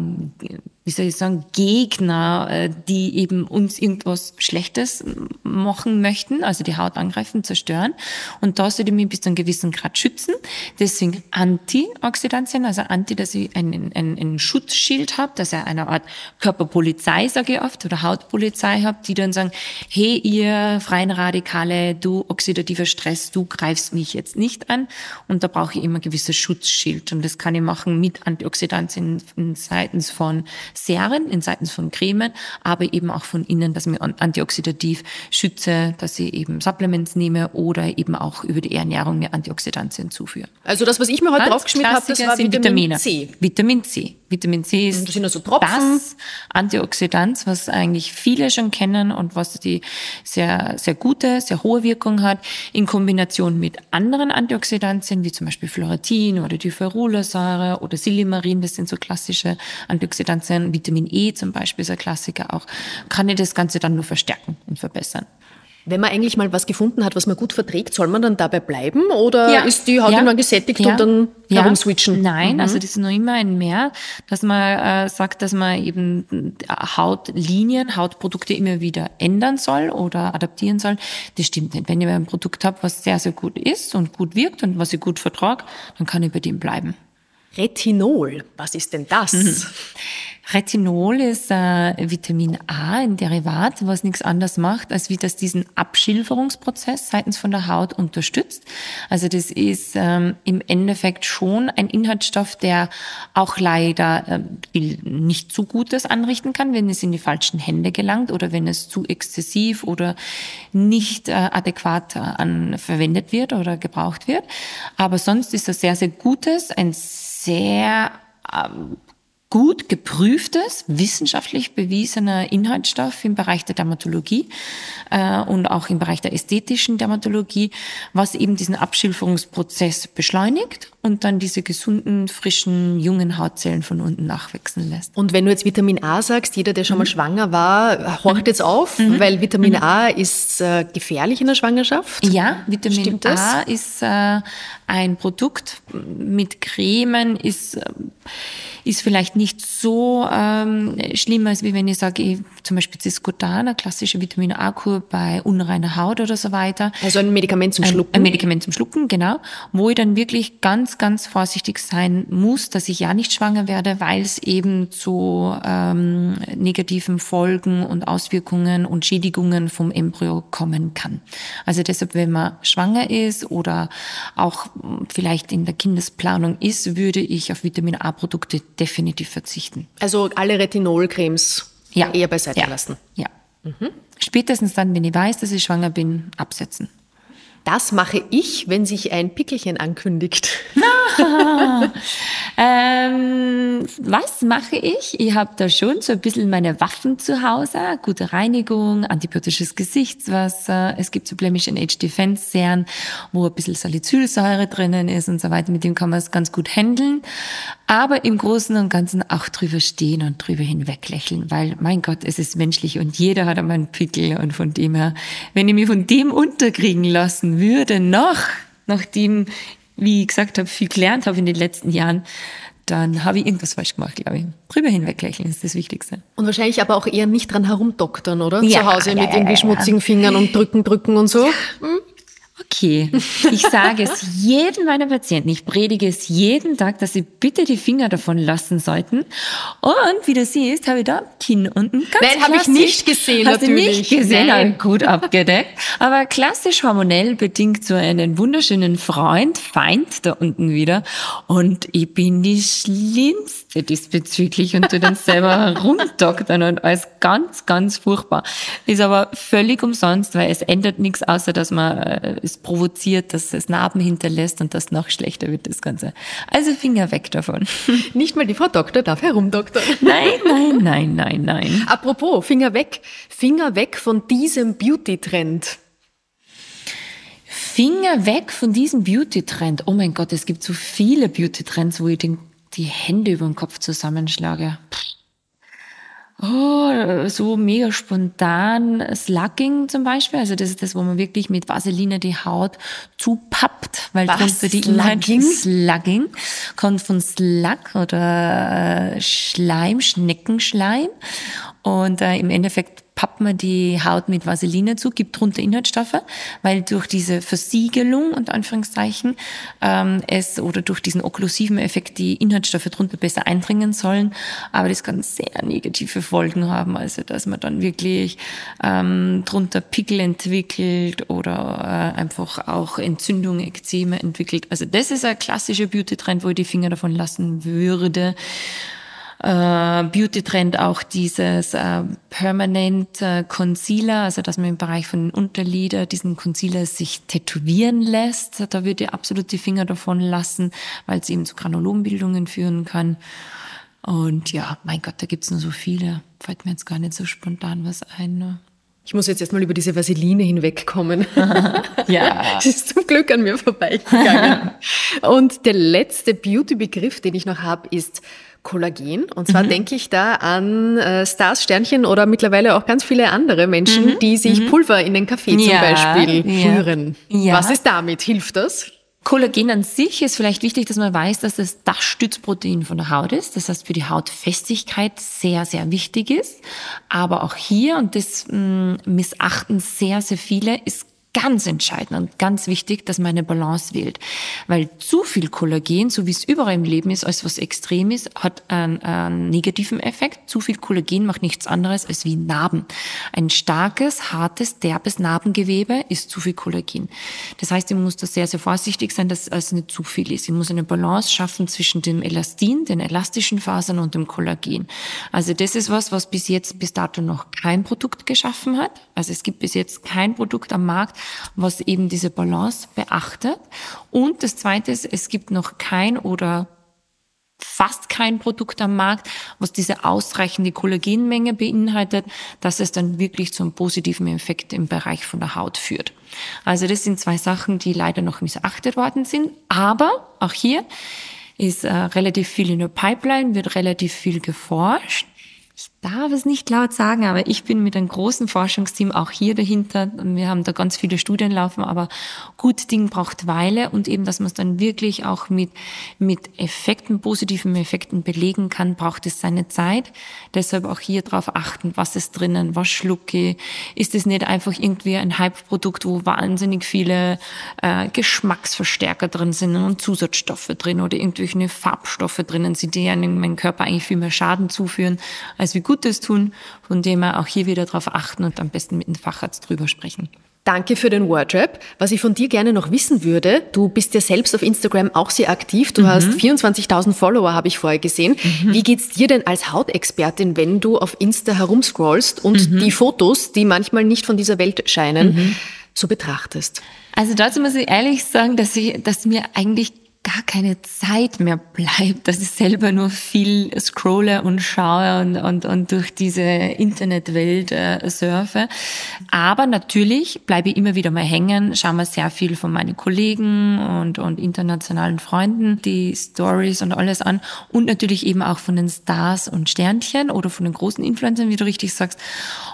wie soll ich sagen, Gegner, äh, die eben uns irgendwas Schlechtes machen möchten, also die Haut angreifen, zerstören. Und da sollte ich mich bis zu einem gewissen Grad schützen. Deswegen Antioxidantien, also Anti, dass ich einen, einen, einen Schutzschild habe, dass ich eine Art Körperpolizei, sage ich oft, oder Hautpolizei habe, die dann sagen, hey, ihr freien Radikale, du oxidativer Stress, du greifst mich jetzt nicht an. Und da brauche ich immer ein gewisses Schutzschild. Und das kann ich machen mit Antioxidantien seitens von Serien in Seiten von Cremen, aber eben auch von innen, dass ich mich antioxidativ schütze, dass ich eben Supplements nehme oder eben auch über die Ernährung mir Antioxidantien zuführe. Also das, was ich mir heute draufgeschmiert habe, das war Vitamin Vitamine. C. Vitamin C. Vitamin C ist das, Tropfen. das Antioxidant, was eigentlich viele schon kennen und was die sehr, sehr gute, sehr hohe Wirkung hat, in Kombination mit anderen Antioxidantien, wie zum Beispiel Fluoratin oder die Ferulasäure oder Silimarin, das sind so klassische Antioxidantien, Vitamin E zum Beispiel ist ein Klassiker auch, kann ich das Ganze dann nur verstärken und verbessern. Wenn man eigentlich mal was gefunden hat, was man gut verträgt, soll man dann dabei bleiben oder ja. ist die Haut ja. immer gesättigt ja. und dann ja. herumswitchen? Nein, mhm. also das ist noch immer ein Mehr, dass man äh, sagt, dass man eben Hautlinien, Hautprodukte immer wieder ändern soll oder adaptieren soll. Das stimmt nicht. Wenn ich ein Produkt habe, was sehr, sehr gut ist und gut wirkt und was ich gut vertrage, dann kann ich bei dem bleiben. Retinol, was ist denn das? Mhm. Retinol ist äh, Vitamin A, ein Derivat, was nichts anderes macht, als wie das diesen Abschilferungsprozess seitens von der Haut unterstützt. Also das ist ähm, im Endeffekt schon ein Inhaltsstoff, der auch leider äh, nicht zu Gutes anrichten kann, wenn es in die falschen Hände gelangt oder wenn es zu exzessiv oder nicht äh, adäquat äh, an, verwendet wird oder gebraucht wird. Aber sonst ist das sehr, sehr Gutes, ein sehr ähm, gut geprüftes, wissenschaftlich bewiesener Inhaltsstoff im Bereich der Dermatologie äh, und auch im Bereich der ästhetischen Dermatologie, was eben diesen Abschilferungsprozess beschleunigt und dann diese gesunden, frischen, jungen Hautzellen von unten nachwachsen lässt. Und wenn du jetzt Vitamin A sagst, jeder, der schon mhm. mal schwanger war, horcht jetzt auf, mhm. weil Vitamin mhm. A ist äh, gefährlich in der Schwangerschaft. Ja, Vitamin A ist äh, ein Produkt mit Cremen, ist äh, ist vielleicht nicht so ähm, schlimm, als wie wenn ich sage, ich, zum Beispiel Ciscotan, eine klassische Vitamin A-Kur bei unreiner Haut oder so weiter. Also ein Medikament zum Schlucken? Ein, ein Medikament zum Schlucken, genau. Wo ich dann wirklich ganz, ganz vorsichtig sein muss, dass ich ja nicht schwanger werde, weil es eben zu ähm, negativen Folgen und Auswirkungen und Schädigungen vom Embryo kommen kann. Also deshalb, wenn man schwanger ist oder auch vielleicht in der Kindesplanung ist, würde ich auf Vitamin A-Produkte definitiv verzichten. Also alle Retinolcremes ja. eher beiseite ja. lassen. Ja. Mhm. Spätestens dann, wenn ich weiß, dass ich schwanger bin, absetzen. Das mache ich, wenn sich ein Pickelchen ankündigt. ähm, was mache ich? Ich habe da schon so ein bisschen meine Waffen zu Hause. Gute Reinigung, antibiotisches Gesichtswasser. Es gibt so Blemish Age Defense Serien, wo ein bisschen Salicylsäure drinnen ist und so weiter. Mit dem kann man es ganz gut handeln. Aber im Großen und Ganzen auch drüber stehen und drüber hinweg lächeln, weil mein Gott, es ist menschlich und jeder hat einmal einen Pickel und von dem her, wenn ich mich von dem unterkriegen lassen würde, noch, nachdem, wie ich gesagt habe, viel gelernt habe in den letzten Jahren, dann habe ich irgendwas falsch gemacht, glaube ich. Drüber hinweglächeln ist das Wichtigste. Und wahrscheinlich aber auch eher nicht dran herumdoktern, oder? Ja, Zu Hause mit ja, irgendwie ja, schmutzigen Fingern und drücken, drücken und so. Hm? Okay, ich sage es jedem meiner Patienten, ich predige es jeden Tag, dass sie bitte die Finger davon lassen sollten. Und wie du siehst, habe ich da Kinn unten ganz Nein, habe ich nicht gesehen Hast natürlich. du nicht gesehen, Nein. gut abgedeckt. Aber klassisch hormonell bedingt so einen wunderschönen Freund, Feind da unten wieder. Und ich bin die Schlimmste diesbezüglich und tu dann selber rumdoktern und alles ganz, ganz furchtbar. Ist aber völlig umsonst, weil es ändert nichts, außer dass man das provoziert, dass es Narben hinterlässt und das noch schlechter wird, das Ganze. Also Finger weg davon. Nicht mal die Frau Doktor darf herumdoktern. Nein, nein, nein, nein, nein. Apropos, Finger weg. Finger weg von diesem Beauty-Trend. Finger weg von diesem Beauty-Trend. Oh mein Gott, es gibt so viele Beauty-Trends, wo ich den, die Hände über den Kopf zusammenschlage. Oh, so mega spontan Slugging zum Beispiel. Also das ist das, wo man wirklich mit Vaseline die Haut zupappt, weil Was? drunter die Slugging? Slugging kommt von Slug oder äh, Schleim, Schneckenschleim. Und äh, im Endeffekt pappt man die Haut mit Vaseline zu, gibt drunter Inhaltsstoffe, weil durch diese Versiegelung, unter Anführungszeichen, ähm, es oder durch diesen okklusiven Effekt die Inhaltsstoffe drunter besser eindringen sollen. Aber das kann sehr negative Folgen haben, also dass man dann wirklich ähm, drunter Pickel entwickelt oder äh, einfach auch Entzündungen, Ekzeme entwickelt. Also das ist ein klassischer Beauty-Trend, wo ich die Finger davon lassen würde äh, Beauty-Trend auch dieses äh, Permanent äh, Concealer, also dass man im Bereich von Unterlider diesen Concealer sich tätowieren lässt. Da würde ich absolut die Finger davon lassen, weil es eben zu Granulombildungen führen kann. Und ja, mein Gott, da gibt's nur so viele. Fällt mir jetzt gar nicht so spontan was ein. Ne? Ich muss jetzt erstmal über diese Vaseline hinwegkommen. Ja. Sie ist zum Glück an mir vorbeigegangen. Und der letzte Beauty-Begriff, den ich noch habe, ist Kollagen. Und zwar Mhm. denke ich da an äh, Stars, Sternchen oder mittlerweile auch ganz viele andere Menschen, die sich Pulver in den Kaffee zum Mhm. Ja, Beispiel ja. rühren. Ja. Was ist damit? Hilft das? Kollagen an sich ist vielleicht wichtig, dass man weiß, dass es das Stützprotein von der Haut ist. Das heißt, für die Hautfestigkeit sehr, sehr wichtig ist. Aber auch hier, und das mh, missachten sehr, sehr viele, ist ganz entscheidend und ganz wichtig, dass man eine Balance wählt. Weil zu viel Kollagen, so wie es überall im Leben ist, als was extrem ist, hat einen, einen negativen Effekt. Zu viel Kollagen macht nichts anderes als wie Narben. Ein starkes, hartes, derbes Narbengewebe ist zu viel Kollagen. Das heißt, ich muss da sehr, sehr vorsichtig sein, dass es nicht zu viel ist. Ich muss eine Balance schaffen zwischen dem Elastin, den elastischen Fasern und dem Kollagen. Also das ist was, was bis jetzt, bis dato noch kein Produkt geschaffen hat. Also es gibt bis jetzt kein Produkt am Markt, was eben diese Balance beachtet. Und das Zweite ist, es gibt noch kein oder fast kein Produkt am Markt, was diese ausreichende Kollagenmenge beinhaltet, dass es dann wirklich zum positiven Effekt im Bereich von der Haut führt. Also das sind zwei Sachen, die leider noch missachtet worden sind. Aber auch hier ist äh, relativ viel in der Pipeline, wird relativ viel geforscht. Ich darf es nicht laut sagen, aber ich bin mit einem großen Forschungsteam auch hier dahinter. Wir haben da ganz viele Studien laufen, aber gut Ding braucht Weile und eben, dass man es dann wirklich auch mit, mit Effekten, positiven Effekten belegen kann, braucht es seine Zeit. Deshalb auch hier drauf achten, was ist drinnen, was schlucke. Ist es nicht einfach irgendwie ein Hype-Produkt, wo wahnsinnig viele äh, Geschmacksverstärker drin sind und Zusatzstoffe drin oder irgendwelche Farbstoffe drinnen sind, die einem meinem Körper eigentlich viel mehr Schaden zuführen, als wir Gutes tun. Von dem her auch hier wieder darauf achten und am besten mit dem Facharzt drüber sprechen. Danke für den Wordrap. Was ich von dir gerne noch wissen würde, du bist ja selbst auf Instagram auch sehr aktiv. Du hast 24.000 Follower, habe ich vorher gesehen. Wie geht's dir denn als Hautexpertin, wenn du auf Insta herumscrollst und die Fotos, die manchmal nicht von dieser Welt scheinen, so betrachtest? Also dazu muss ich ehrlich sagen, dass ich, dass mir eigentlich gar keine Zeit mehr bleibt, dass ich selber nur viel scrolle und schaue und, und, und durch diese Internetwelt äh, surfe. Aber natürlich bleibe ich immer wieder mal hängen, schaue mir sehr viel von meinen Kollegen und, und internationalen Freunden die Stories und alles an und natürlich eben auch von den Stars und Sternchen oder von den großen Influencern, wie du richtig sagst.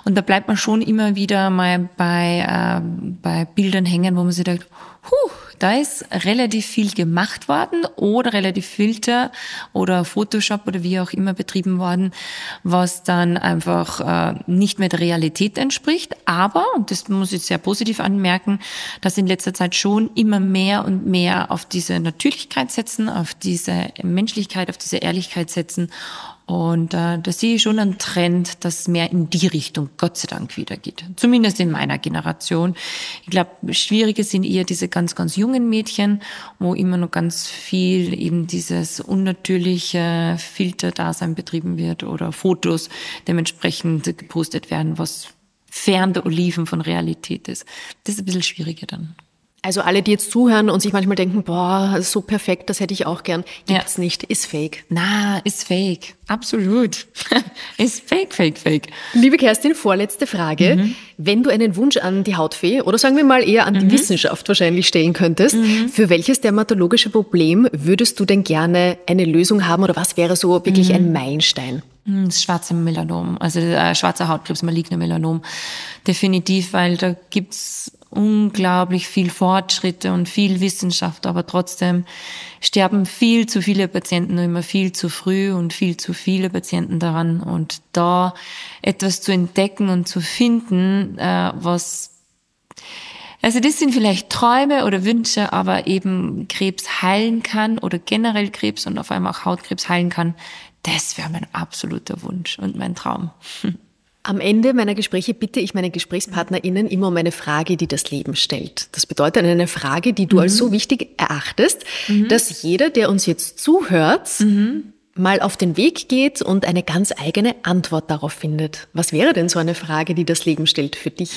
Und da bleibt man schon immer wieder mal bei, äh, bei Bildern hängen, wo man sich denkt, Puh, da ist relativ viel gemacht worden oder relativ Filter oder Photoshop oder wie auch immer betrieben worden, was dann einfach äh, nicht mehr der Realität entspricht. Aber, und das muss ich sehr positiv anmerken, dass in letzter Zeit schon immer mehr und mehr auf diese Natürlichkeit setzen, auf diese Menschlichkeit, auf diese Ehrlichkeit setzen und äh, da sehe ich schon einen Trend, dass mehr in die Richtung Gott sei Dank wieder geht. Zumindest in meiner Generation. Ich glaube, schwierige sind eher diese ganz, ganz jungen Mädchen, wo immer noch ganz viel eben dieses unnatürliche Filterdasein betrieben wird oder Fotos dementsprechend gepostet werden, was fern der Oliven von Realität ist. Das ist ein bisschen schwieriger dann. Also alle, die jetzt zuhören und sich manchmal denken, boah, so perfekt, das hätte ich auch gern, gibt's Ja. nicht, ist fake. Na, ist fake. Absolut. ist fake, fake, fake. Liebe Kerstin, vorletzte Frage. Mhm. Wenn du einen Wunsch an die Hautfee oder sagen wir mal eher an Mhm. die Wissenschaft wahrscheinlich stellen könntest, für welches dermatologische Problem würdest du denn gerne eine Lösung haben oder was wäre so wirklich Mhm. ein Meilenstein? Hm, Das schwarze Melanom, also äh, schwarzer Hautkrebs, maligner Melanom. Definitiv, weil da gibt's unglaublich viel Fortschritte und viel Wissenschaft, aber trotzdem sterben viel zu viele Patienten immer viel zu früh und viel zu viele Patienten daran. Und da etwas zu entdecken und zu finden, äh, was also das sind vielleicht Träume oder Wünsche, aber eben Krebs heilen kann oder generell Krebs und auf einmal auch Hautkrebs heilen kann, das wäre mein absoluter Wunsch und mein Traum. Am Ende meiner Gespräche bitte ich meine GesprächspartnerInnen immer um eine Frage, die das Leben stellt. Das bedeutet eine Frage, die du als so wichtig erachtest, dass jeder, der uns jetzt zuhört, mal auf den Weg geht und eine ganz eigene Antwort darauf findet. Was wäre denn so eine Frage, die das Leben stellt für dich?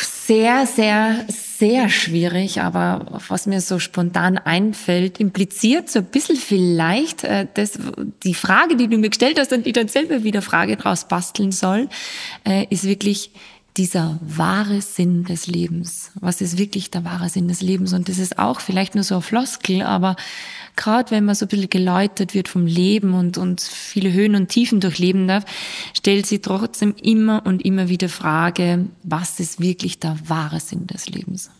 Sehr, sehr, sehr schwierig, aber was mir so spontan einfällt, impliziert so ein bisschen vielleicht äh, das, die Frage, die du mir gestellt hast und die dann selber wieder Frage draus basteln soll, äh, ist wirklich dieser wahre Sinn des Lebens. Was ist wirklich der wahre Sinn des Lebens? Und das ist auch vielleicht nur so ein Floskel, aber gerade wenn man so ein bisschen geläutert wird vom Leben und, und viele Höhen und Tiefen durchleben darf, stellt sie trotzdem immer und immer wieder Frage, was ist wirklich der wahre Sinn des Lebens?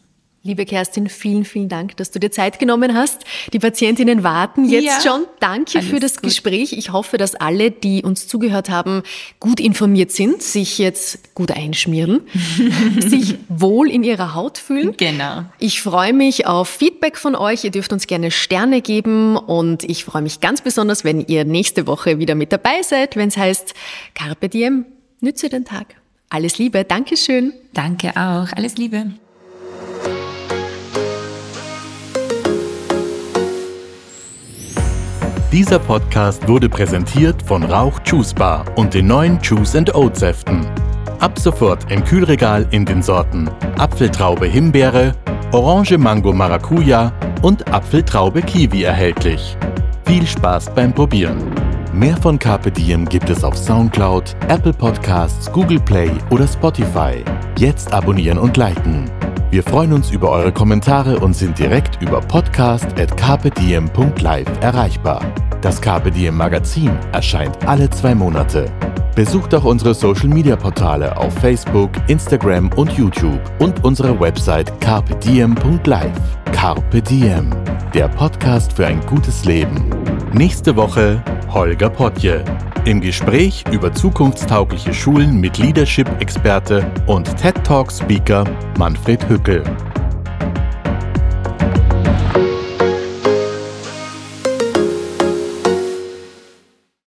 Liebe Kerstin, vielen, vielen Dank, dass du dir Zeit genommen hast. Die Patientinnen warten jetzt Ja. schon. Danke Alles für das gut. Gespräch. Ich hoffe, dass alle, die uns zugehört haben, gut informiert sind, sich jetzt gut einschmieren, sich wohl in ihrer Haut fühlen. Genau. Ich freue mich auf Feedback von euch. Ihr dürft uns gerne Sterne geben und ich freue mich ganz besonders, wenn ihr nächste Woche wieder mit dabei seid, wenn es heißt Carpe Diem, nütze den Tag. Alles Liebe, Dankeschön. Danke auch. Alles Liebe. Dieser Podcast wurde präsentiert von Rauch Juice Bar und den neuen Juice and Oat Säften. Ab sofort im Kühlregal in den Sorten Apfeltraube Himbeere, Orange Mango Maracuja und Apfeltraube Kiwi erhältlich. Viel Spaß beim Probieren. Mehr von Carpe Diem gibt es auf Soundcloud, Apple Podcasts, Google Play oder Spotify. Jetzt abonnieren und liken. Wir freuen uns über eure Kommentare und sind direkt über podcast.carpediem.live erreichbar. Das Carpe Diem Magazin erscheint alle zwei Monate. Besucht auch unsere Social Media Portale auf Facebook, Instagram und YouTube und unsere Website carpediem.live. Carpe Diem, der Podcast für ein gutes Leben. Nächste Woche Holger Potje. Im Gespräch über zukunftstaugliche Schulen mit Leadership-Experte und TED Talk-Speaker Manfred Hückel.